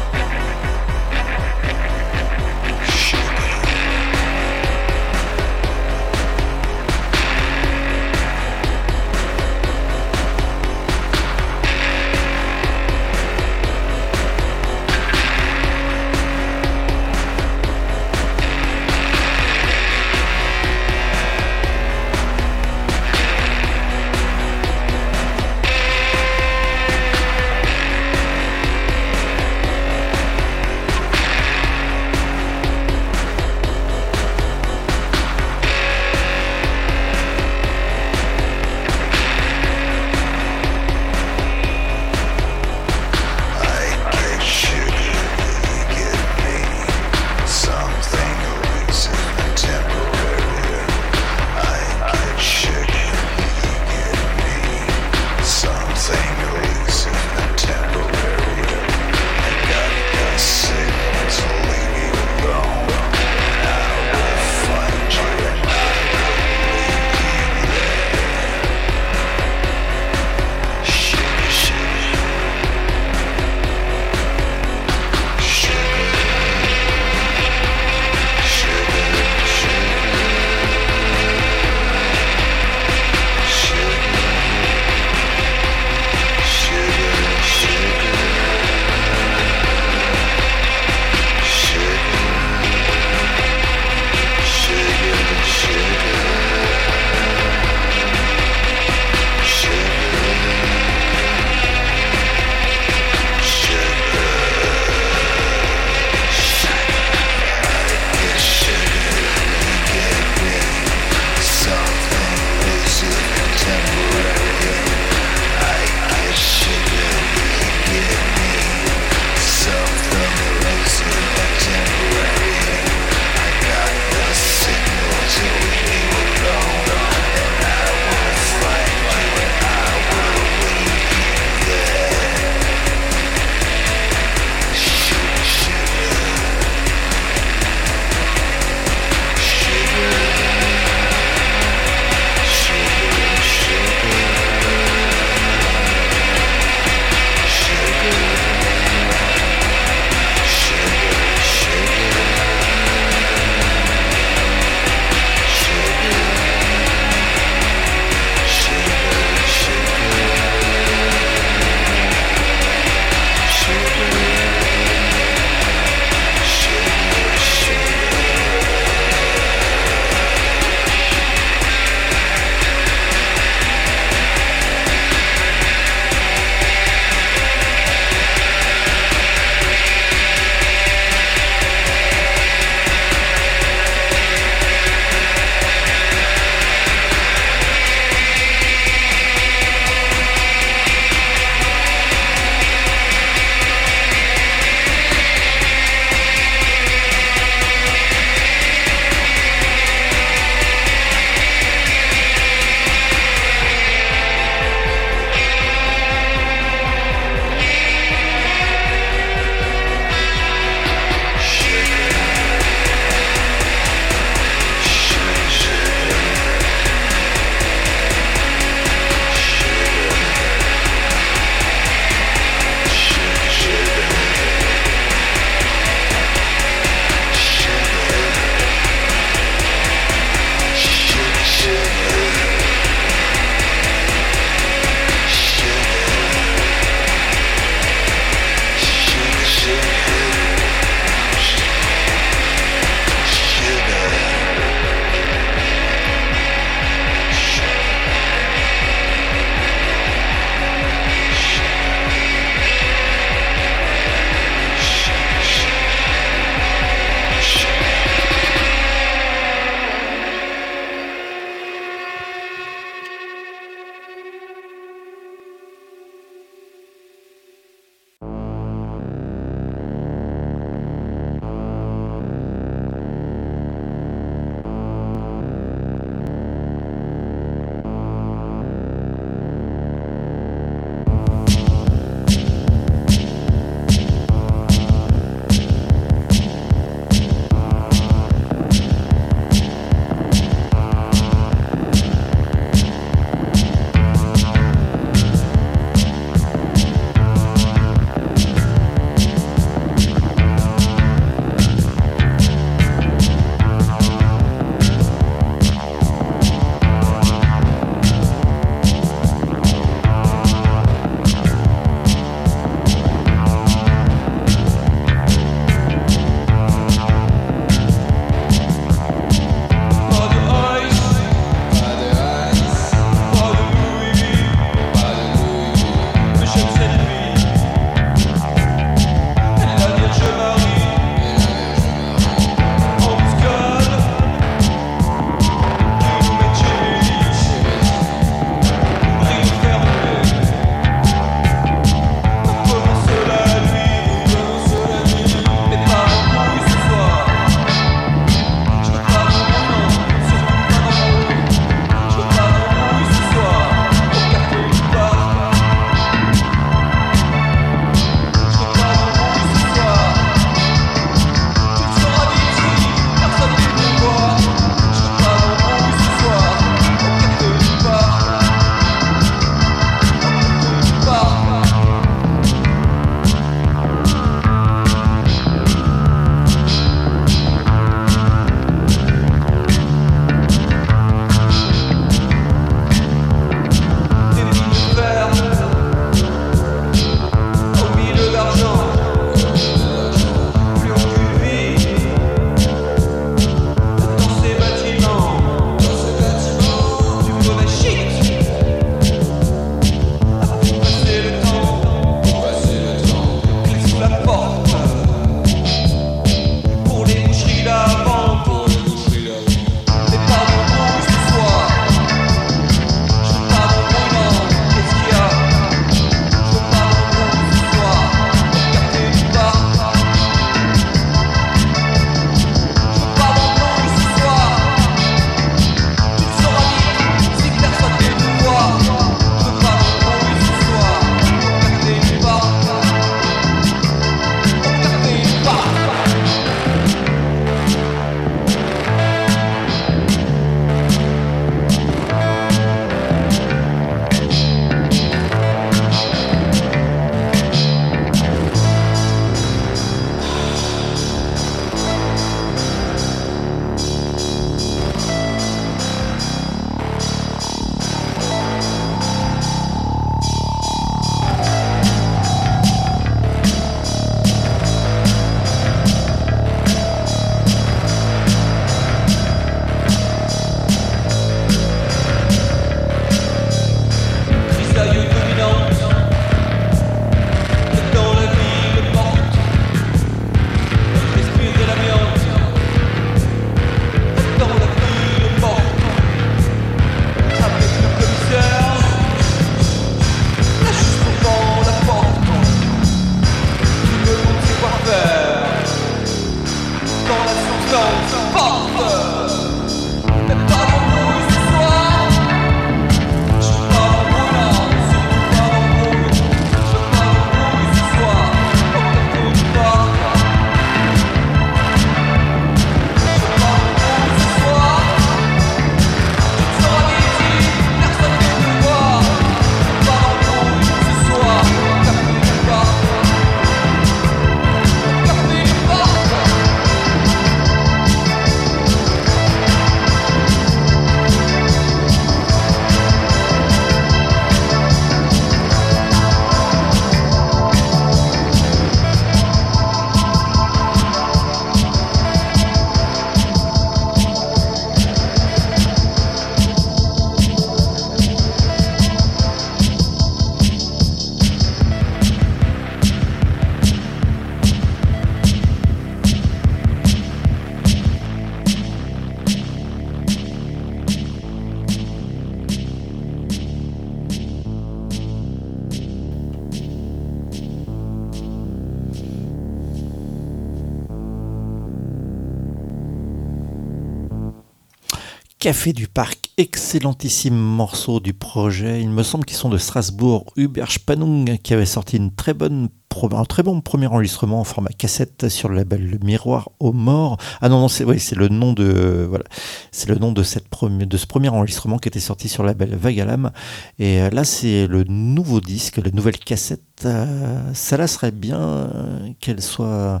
Café du Parc, excellentissime morceau du projet. Il me semble qu'ils sont de Strasbourg. Hubert Spannung qui avait sorti une très bonne un très bon premier enregistrement en format cassette sur le label Le Miroir aux Morts. Ah non, non, c'est oui, le nom de voilà, c'est le nom de cette première de ce premier enregistrement qui était sorti sur le label Vagalam. Et euh, là, c'est le nouveau disque, la nouvelle cassette. Euh, ça là serait bien euh, qu'elle soit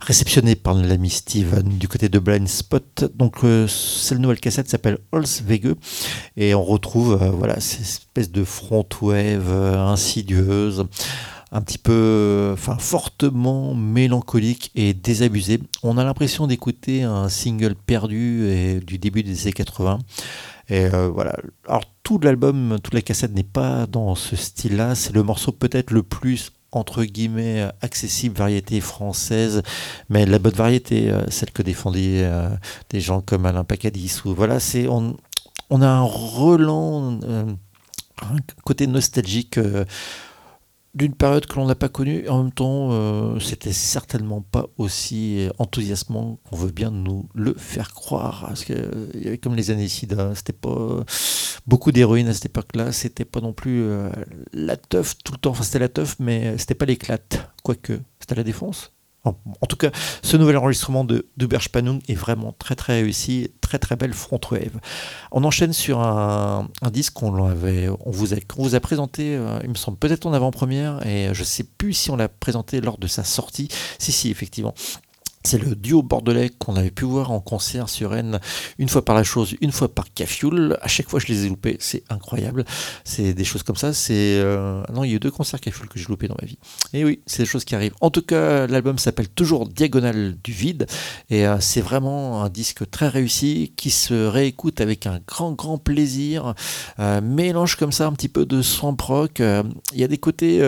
réceptionnée par l'ami Steven du côté de Blind Spot. Donc, euh, cette nouvelle cassette s'appelle Holzwege et on retrouve euh, voilà cette espèce de front wave euh, insidieuse un petit peu, enfin fortement mélancolique et désabusé. On a l'impression d'écouter un single perdu du début des années 80. Et voilà. Alors tout l'album, toute la cassette n'est pas dans ce style-là. C'est le morceau peut-être le plus entre guillemets accessible variété française, mais la bonne variété, euh, celle que défendaient euh, des gens comme Alain Pacadis ou voilà, c'est on, on a un relan, euh, un côté nostalgique. euh, d'une période que l'on n'a pas connue, en même temps, euh, c'était certainement pas aussi enthousiasmant qu'on veut bien nous le faire croire. Parce que y avait comme les années sida, c'était pas beaucoup d'héroïne à cette époque-là, c'était pas non plus euh, la teuf tout le temps. Enfin, c'était la teuf, mais c'était pas l'éclate, quoique. C'était la défense. En, tout cas, ce nouvel enregistrement de, de est vraiment très très réussi, très très belle front wave. On enchaîne sur un, disque qu'on on vous a, présenté, euh, il me semble peut-être en avant-première, et je sais plus si on l'a présenté lors de sa sortie. Si si, effectivement. C'est le duo bordelais qu'on avait pu voir en concert sur Rennes une fois par la chose, une fois par Cafioul. À chaque fois, je les ai loupés. C'est incroyable. C'est des choses comme ça. C'est euh, non, il y a eu deux concerts Cafioul que j'ai loupés dans ma vie. Et oui, c'est des choses qui arrivent. En tout cas, l'album s'appelle toujours Diagonale du vide et euh, c'est vraiment un disque très réussi qui se réécoute avec un grand grand plaisir. Euh, mélange comme ça un petit peu de swamp rock. Il y a des côtés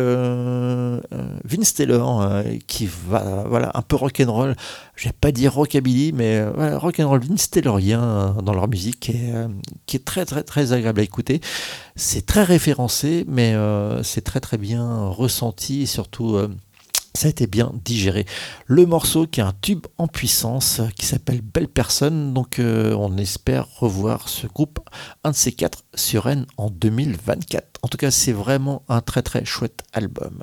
Vince Taylor qui va voilà un peu rock and roll. Je vais pas dire rockabilly, mais euh, rock and roll Vince Taylorien euh, dans leur musique euh, qui est très très très agréable à écouter. C'est très référencé, mais c'est très très bien ressenti et surtout ça a été bien digéré. Le morceau qui est un tube en puissance qui s'appelle Belle Personne. Donc on espère revoir ce groupe, un de ces quatre, sur Rennes en 2024. En tout cas, c'est vraiment un très très chouette album.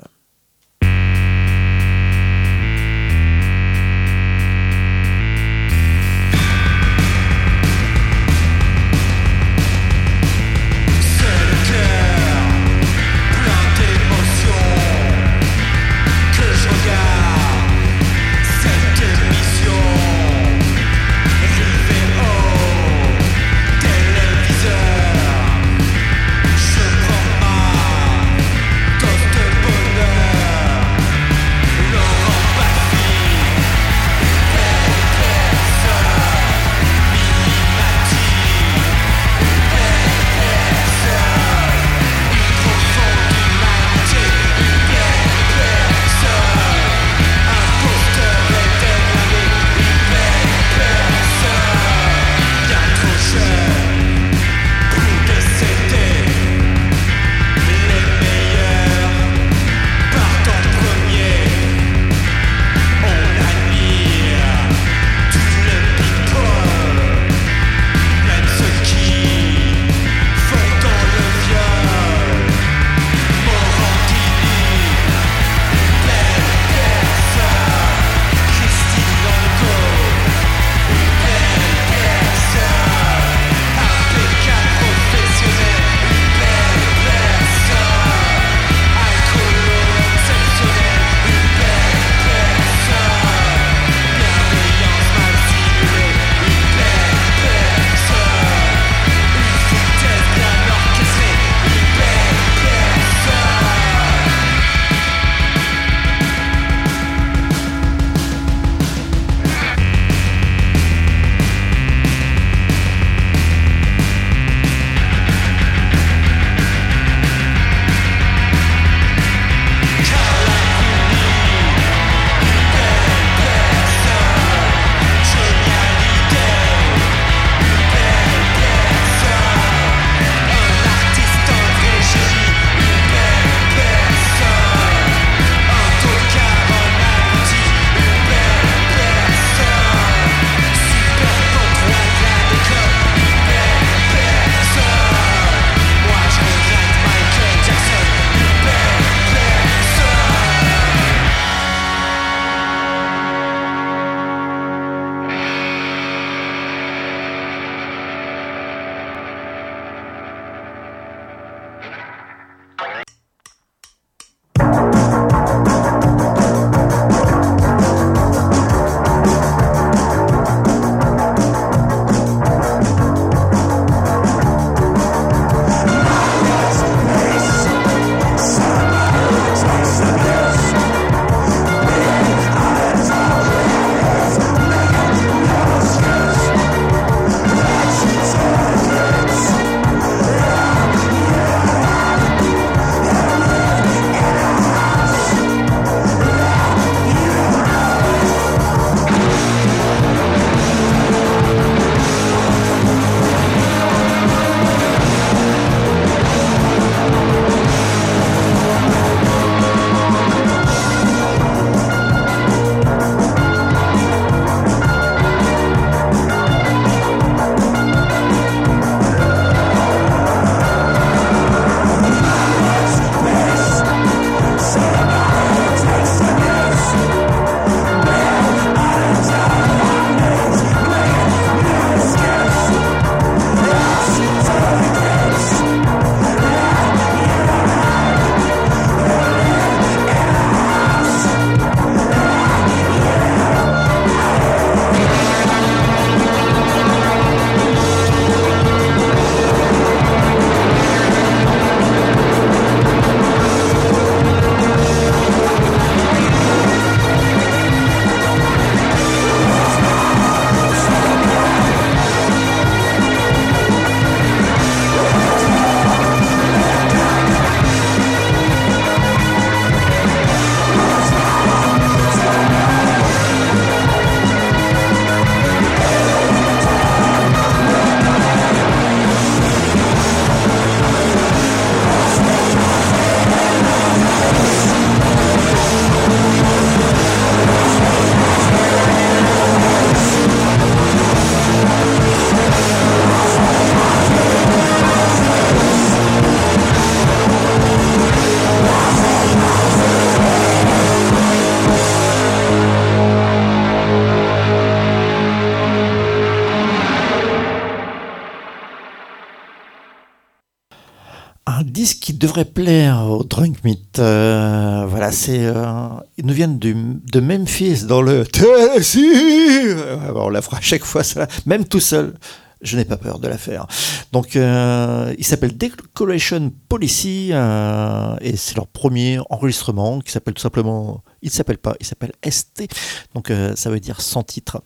Devrait plaire au Drunk Meat. Euh, voilà, c'est. euh, ils nous viennent du- de Memphis, dans le Tennessee. Euh, on la fera à chaque fois, même tout seul. Je n'ai pas peur de la faire. Donc, euh, il s'appelle Decoration Policy et c'est leur premier enregistrement qui s'appelle tout simplement. Il s'appelle pas, il s'appelle ST. Donc, euh, ça veut dire sans titre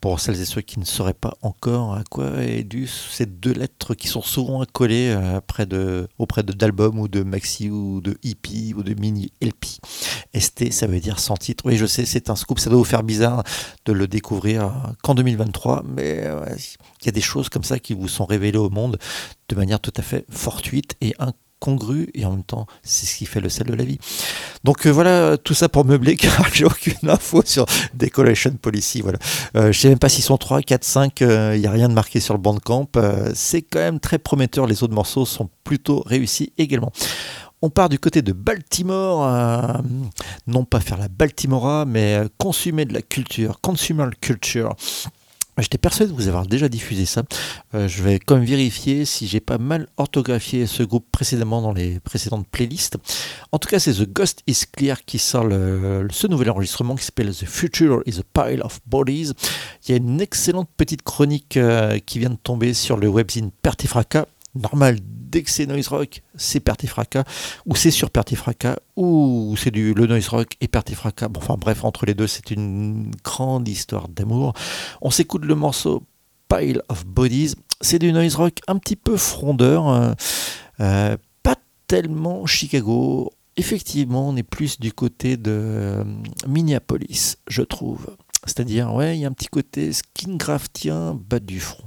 pour celles et ceux qui ne sauraient pas encore à quoi est dû ces deux lettres qui sont souvent accolées euh, de, auprès de d'albums ou de maxi ou de EP ou de mini LP. ST, ça veut dire sans titre. Oui, je sais, c'est un scoop, ça doit vous faire bizarre de le découvrir euh, qu'en 2023, mais il y a des choses comme ça qui vous sont révélées au monde de manière tout à fait fortuite et incongrue, et en même temps, c'est ce qui fait le sel de la vie. Donc euh, voilà, tout ça pour meubler, car j'ai aucune info sur Decoration Policy. Voilà. Euh, je sais même pas s'ils sont 3, 4, 5, il n'y a rien de marqué sur le bandcamp. Euh, c'est quand même très prometteur, les autres morceaux sont plutôt réussis également. On part du côté de Baltimore, euh, non pas faire la Baltimora, mais euh, consommer de la culture, consumer culture. J'étais persuadé de vous avoir déjà diffusé ça. Euh, je vais quand même vérifier si j'ai pas mal orthographié ce groupe précédemment dans les précédentes playlists. En tout cas, c'est The Ghost is Clear qui sort ce nouvel enregistrement qui s'appelle The Future is a Pile of Bodies. Il y a une excellente petite chronique euh, qui vient de tomber sur le webzine Pertifraca. Normal, dès que c'est noise rock, c'est Pertifraca, ou c'est sur Pertifraca, ou c'est du le noise rock et Pertifraca. Bon, enfin bref, entre les deux, c'est une grande histoire d'amour. On s'écoute le morceau Pile of Bodies. C'est du noise rock un petit peu frondeur, euh, euh, pas tellement Chicago. Effectivement, on est plus du côté de euh, Minneapolis, je trouve. C'est-à-dire, ouais, il y a un petit côté skingraftien bas du front.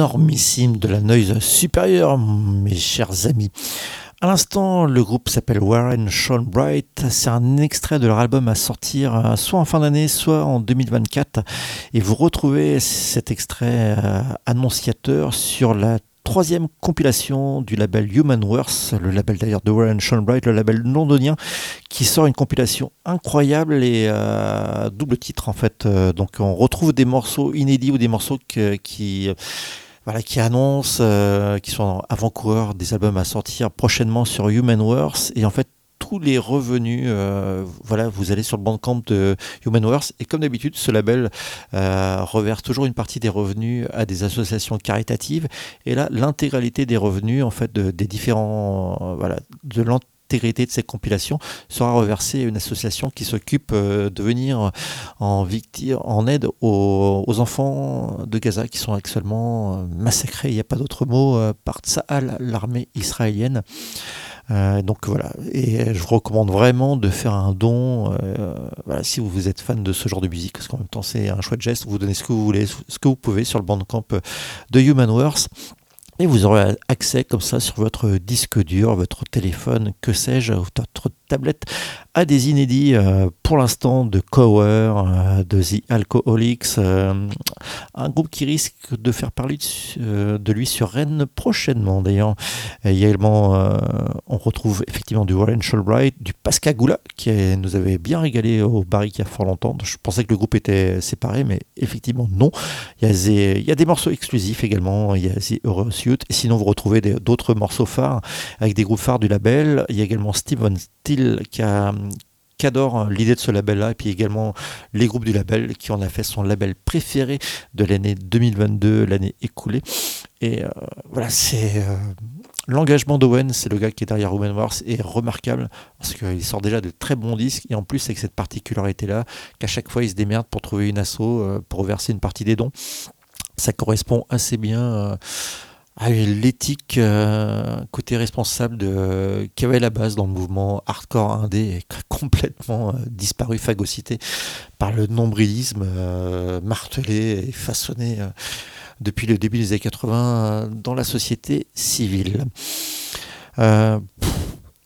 Énormissime de la noise supérieure, mes chers amis. À l'instant, le groupe s'appelle Warren Sean Bright. C'est un extrait de leur album à sortir euh, soit en fin d'année, soit en 2024. Et vous retrouvez cet extrait euh, annonciateur sur la troisième compilation du label Human Worth, le label d'ailleurs de Warren Sean Bright, le label londonien, qui sort une compilation incroyable et euh, double titre en fait. Euh, donc on retrouve des morceaux inédits ou des morceaux qui voilà, qui annoncent, euh, qui sont avant-coureurs des albums à sortir prochainement sur Human Worth. Et en fait, tous les revenus, euh, voilà, vous allez sur le bandcamp de Human Worth. Et comme d'habitude, ce label euh, reverse toujours une partie des revenus à des associations caritatives. Et là, l'intégralité des revenus, en fait, de- des différents, euh, voilà, de de ces compilations sera reversée à une association qui s'occupe euh, de venir en, victime, en aide aux, enfants de Gaza qui sont actuellement euh, massacrés, il n'y a pas d'autre mot, euh, par Tsahal, l'armée israélienne. Donc voilà, et je vous recommande vraiment de faire un don, si vous êtes fan de ce genre de musique, parce qu'en même temps c'est un chouette geste, vous donnez ce que vous voulez, ce que vous pouvez sur le bandcamp de Human Worth. Vous aurez accès comme ça sur votre disque dur, votre téléphone, que sais-je, votre tablette, à des inédits euh, pour l'instant de Cower, euh, de The Alcoholics, euh, un groupe qui risque de faire parler de, lui sur Rennes prochainement d'ailleurs. Également, on retrouve effectivement du Warren Sholbright, du Pascagoula qui est- nous avait bien régalé au Barry il y a fort longtemps. Je pensais que le groupe était séparé, mais effectivement non. Il y a des, morceaux exclusifs également, il y a The Eurosuit, et sinon vous retrouvez d'autres morceaux phares avec des groupes phares du label. Il y a également Steven Qui, a- qui adore l'idée de ce label-là, et puis également les groupes du label qui en a fait son label préféré de l'année 2022, l'année écoulée. Et euh, voilà, c'est euh, l'engagement d'Owen, c'est le gars qui est derrière Woman Wars, est remarquable parce qu'il sort déjà de très bons disques et en plus avec cette particularité-là qu'à chaque fois il se démerde pour trouver une asso euh, pour verser une partie des dons. Ça correspond assez bien. Euh, à l'éthique euh, côté responsable de qui avait la base dans le mouvement hardcore indé et complètement euh, disparu, phagocyté par le nombrilisme euh, martelé et façonné euh, depuis le début des années 80 euh, dans la société civile. Euh,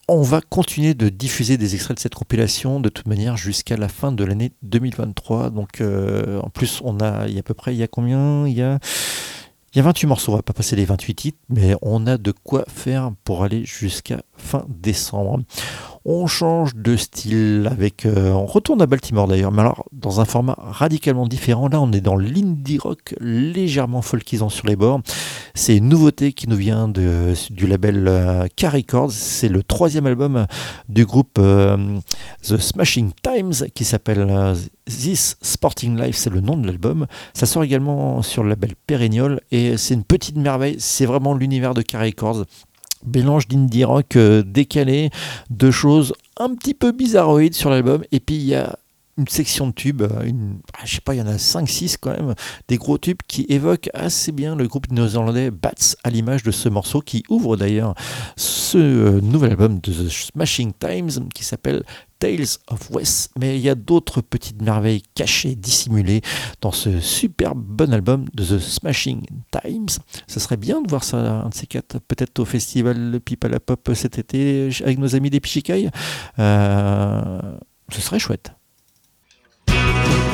on va continuer de diffuser des extraits de cette compilation de toute manière jusqu'à la fin de l'année 2023. Donc euh, en plus on a, il y a à peu près, il y a combien? Il y a il y a 28 morceaux, on va pas passer les 28 titres, mais on a de quoi faire pour aller jusqu'à fin décembre. On change de style avec, euh, on retourne à Baltimore d'ailleurs, mais alors dans un format radicalement différent. Là, on est dans l'indie rock légèrement folkisant sur les bords. C'est une nouveauté qui nous vient du label euh, K Records. C'est le troisième album du groupe euh, The Smashing Times qui s'appelle euh, This Sporting Life, c'est le nom de l'album. Ça sort également sur le label Perennial et c'est une petite merveille. C'est vraiment l'univers de K Records mélange d'indie rock euh, décalé, de choses un petit peu bizarroïdes sur l'album. Et puis il y a une section de tubes, euh, une, ah, je sais pas, il y en a 5-6 quand même, des gros tubes qui évoquent assez bien le groupe néo-zélandais Bats, à l'image de ce morceau qui ouvre d'ailleurs ce euh, nouvel album de The Smashing Times qui s'appelle Tales of West. Mais il y a d'autres petites merveilles cachées, dissimulées dans ce superbe bon album de The Smashing Times. Ça serait bien de voir ça, un de ces quatre, peut-être au festival Pipe à la Pop cet été avec nos amis des Pichikai. Euh, ce serait chouette. Bye.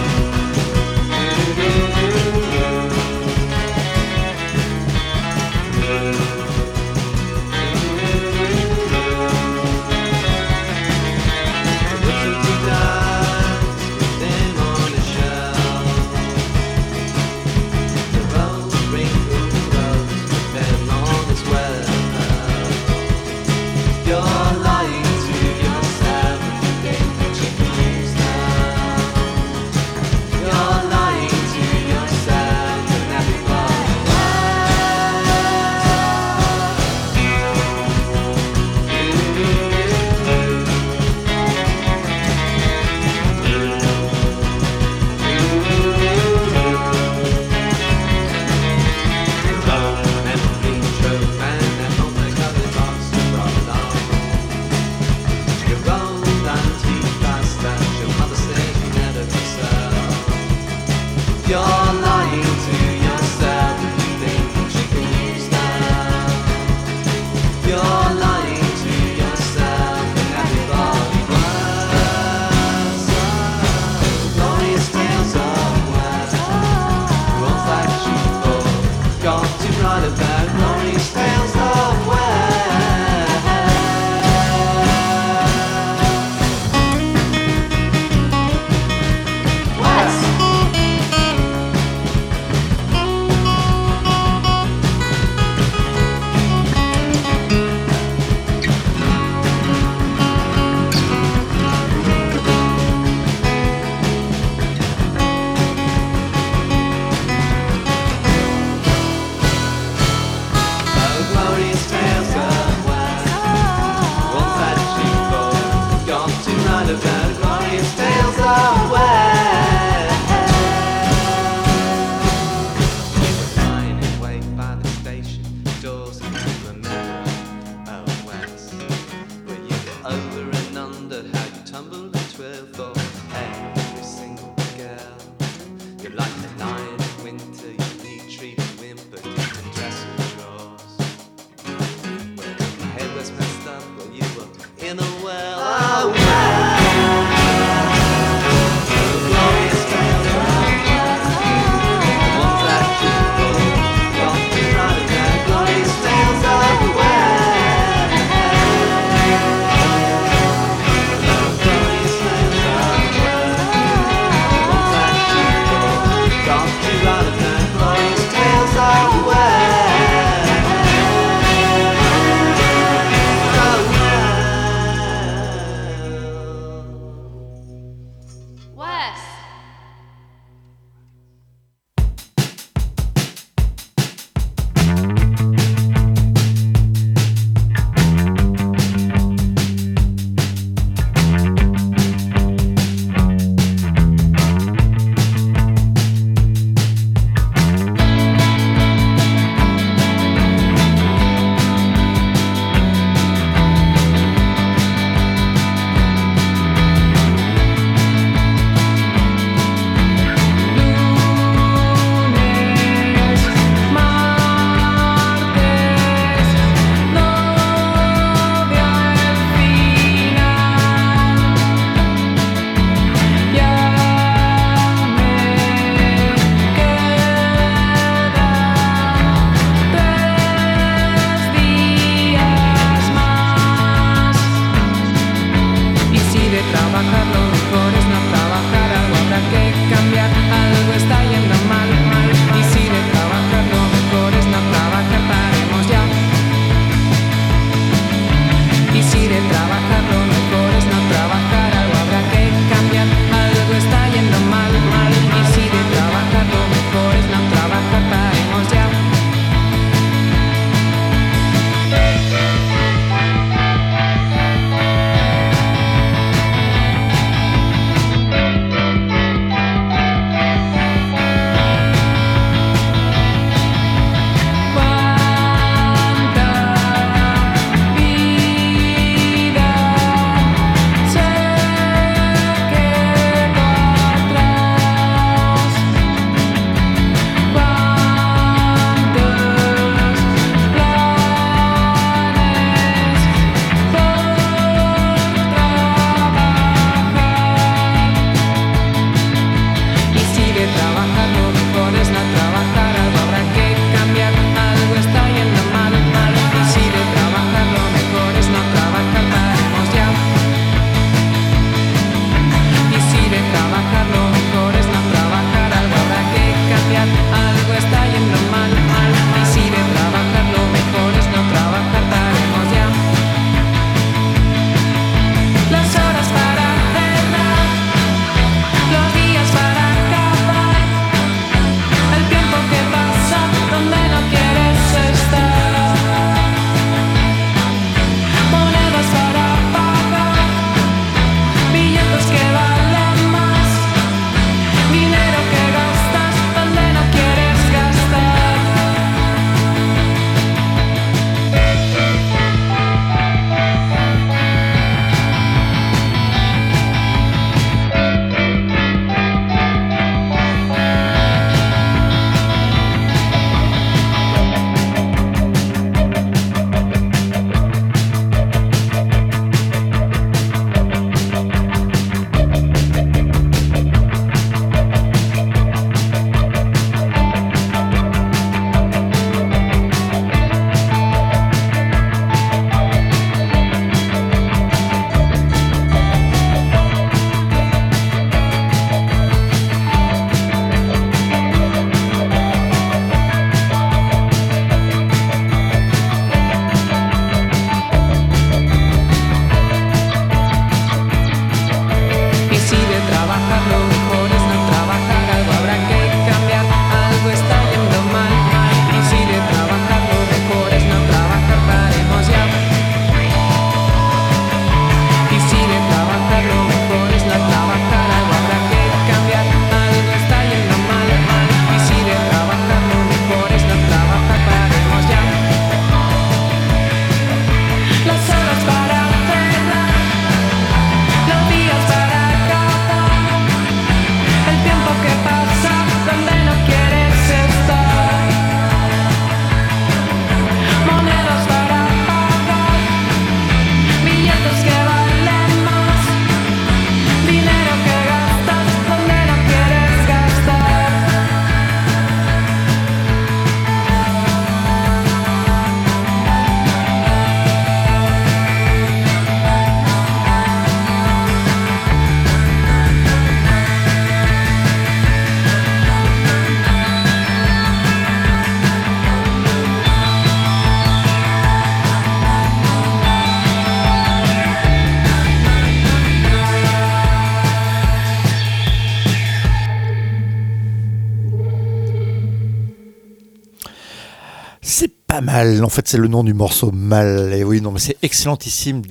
En fait, c'est le nom du morceau, mal. Et oui, non, mais c'est excellentissime.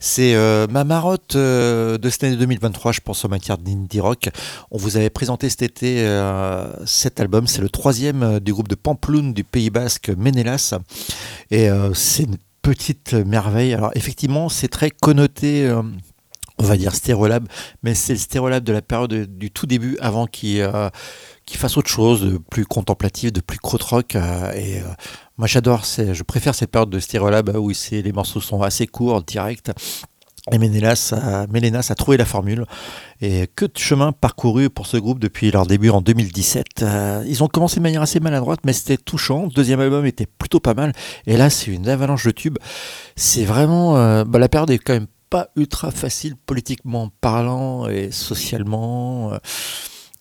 C'est euh, ma marotte euh, de cette année 2023, je pense en matière d'indie rock. On vous avait présenté cet été euh, cet album. C'est le troisième du groupe de Pamploune du Pays Basque, Menelas. Et c'est une petite merveille. Alors, effectivement, c'est très connoté. on va dire Stérolab, mais c'est le Stérolab de la période du tout début avant qu'il fasse autre chose, de plus contemplatif, de plus crotte-rock. euh, et moi j'adore, je préfère cette période de Stérolab où les morceaux sont assez courts, directs. Et Mélénas a trouvé la formule. Et que de chemin parcouru pour ce groupe depuis leur début en 2017. Euh, ils ont commencé de manière assez maladroite, mais c'était touchant. Le deuxième album était plutôt pas mal. Et là, c'est une avalanche de tubes. C'est vraiment. euh, bah, la période est quand même pas ultra facile politiquement parlant et socialement. euh,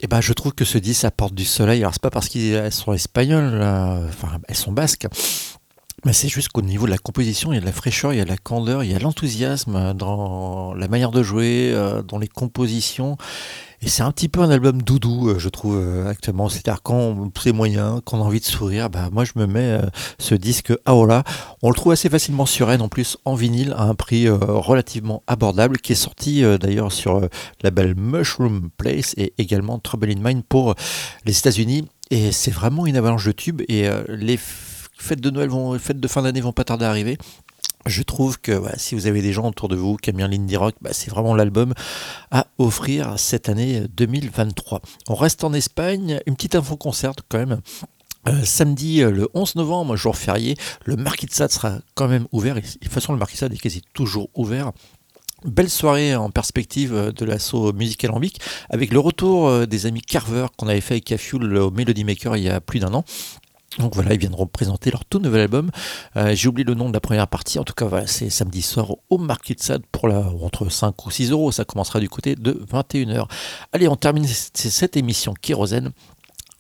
et ben, je trouve que ce disque apporte du soleil. Alors, c'est pas parce qu'elles sont espagnoles, enfin, elles sont basques. Mais c'est juste qu'au niveau de la composition, il y a de la fraîcheur, il y a de la candeur, il y a de l'enthousiasme dans la manière de jouer, euh, dans les compositions. Et c'est un petit peu un album doudou, euh, je trouve, euh, actuellement. C'est-à-dire quand c'est moyen, quand on a envie de sourire, bah, moi je me mets euh, ce disque Aola. On le trouve assez facilement sur N, en plus en vinyle, à un prix relativement abordable, qui est sorti d'ailleurs sur le label Mushroom Place et également Trouble in Mind pour les États-Unis. Et c'est vraiment une avalanche de tubes. Et les fêtes de Noël, vont, les fêtes de fin d'année vont pas tarder à arriver. Je trouve que si vous avez des gens autour de vous qui aiment bien rock, bah, c'est vraiment l'album à offrir cette année 2023. On reste en Espagne, une petite info concert quand même. Euh, samedi euh, le 11 novembre, jour férié, le Marquis de Sade sera quand même ouvert. De toute façon, le Marquis de Sade est quasi toujours ouvert. Belle soirée en perspective euh, de l'assaut musical alambic avec le retour euh, des amis Carver qu'on avait fait avec Cafuel au Melody Maker il y a plus d'un an. Donc voilà, ils viendront présenter leur tout nouvel album. Euh, J'ai oublié le nom de la première partie. En tout cas, c'est samedi soir au de Sade pour la, entre 5 ou 6 euros. Ça commencera du côté de 21h. Allez, on termine cette émission Kérosène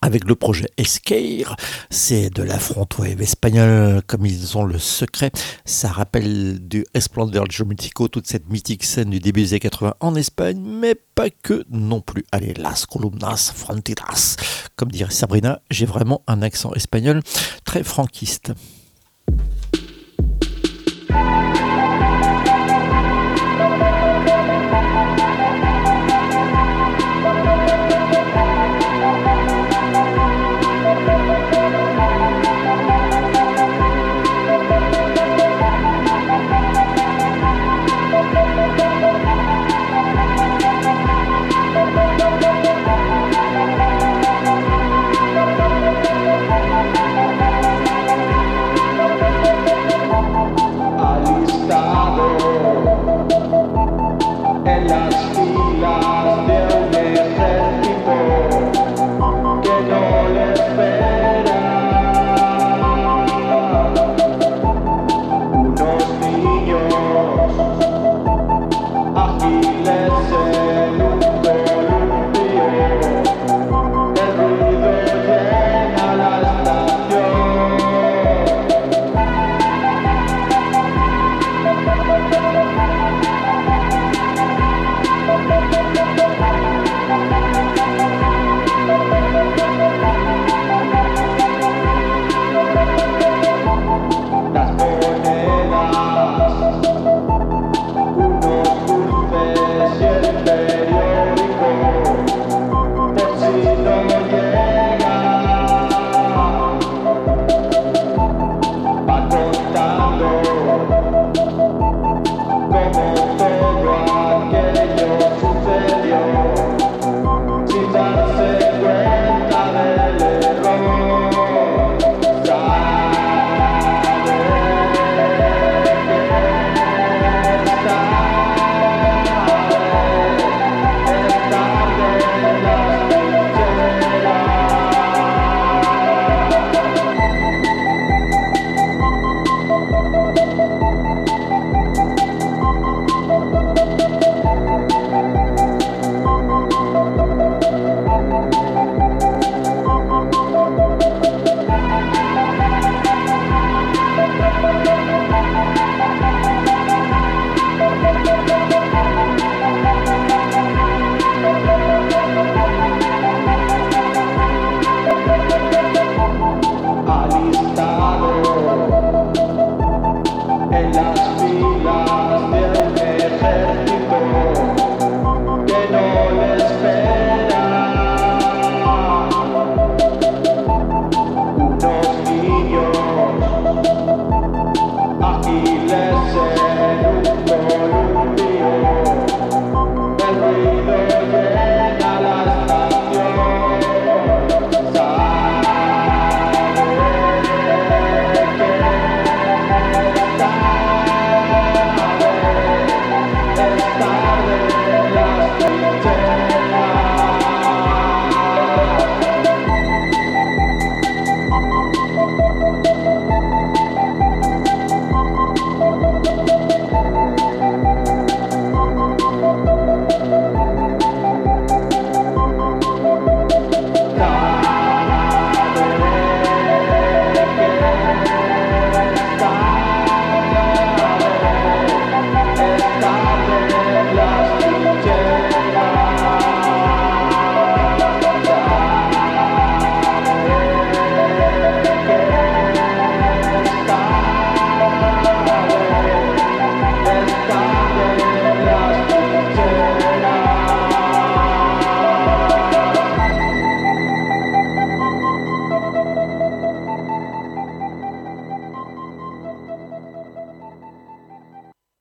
avec le projet Esquire. C'est de la front wave espagnole, comme ils ont le secret. Ça rappelle du Esplendor Geométrico, toute cette mythique scène du début des années 80 en Espagne, mais pas que non plus. Allez, Las Columnas Fronteras. Comme dirait Sabrina, j'ai vraiment un accent espagnol très franquiste.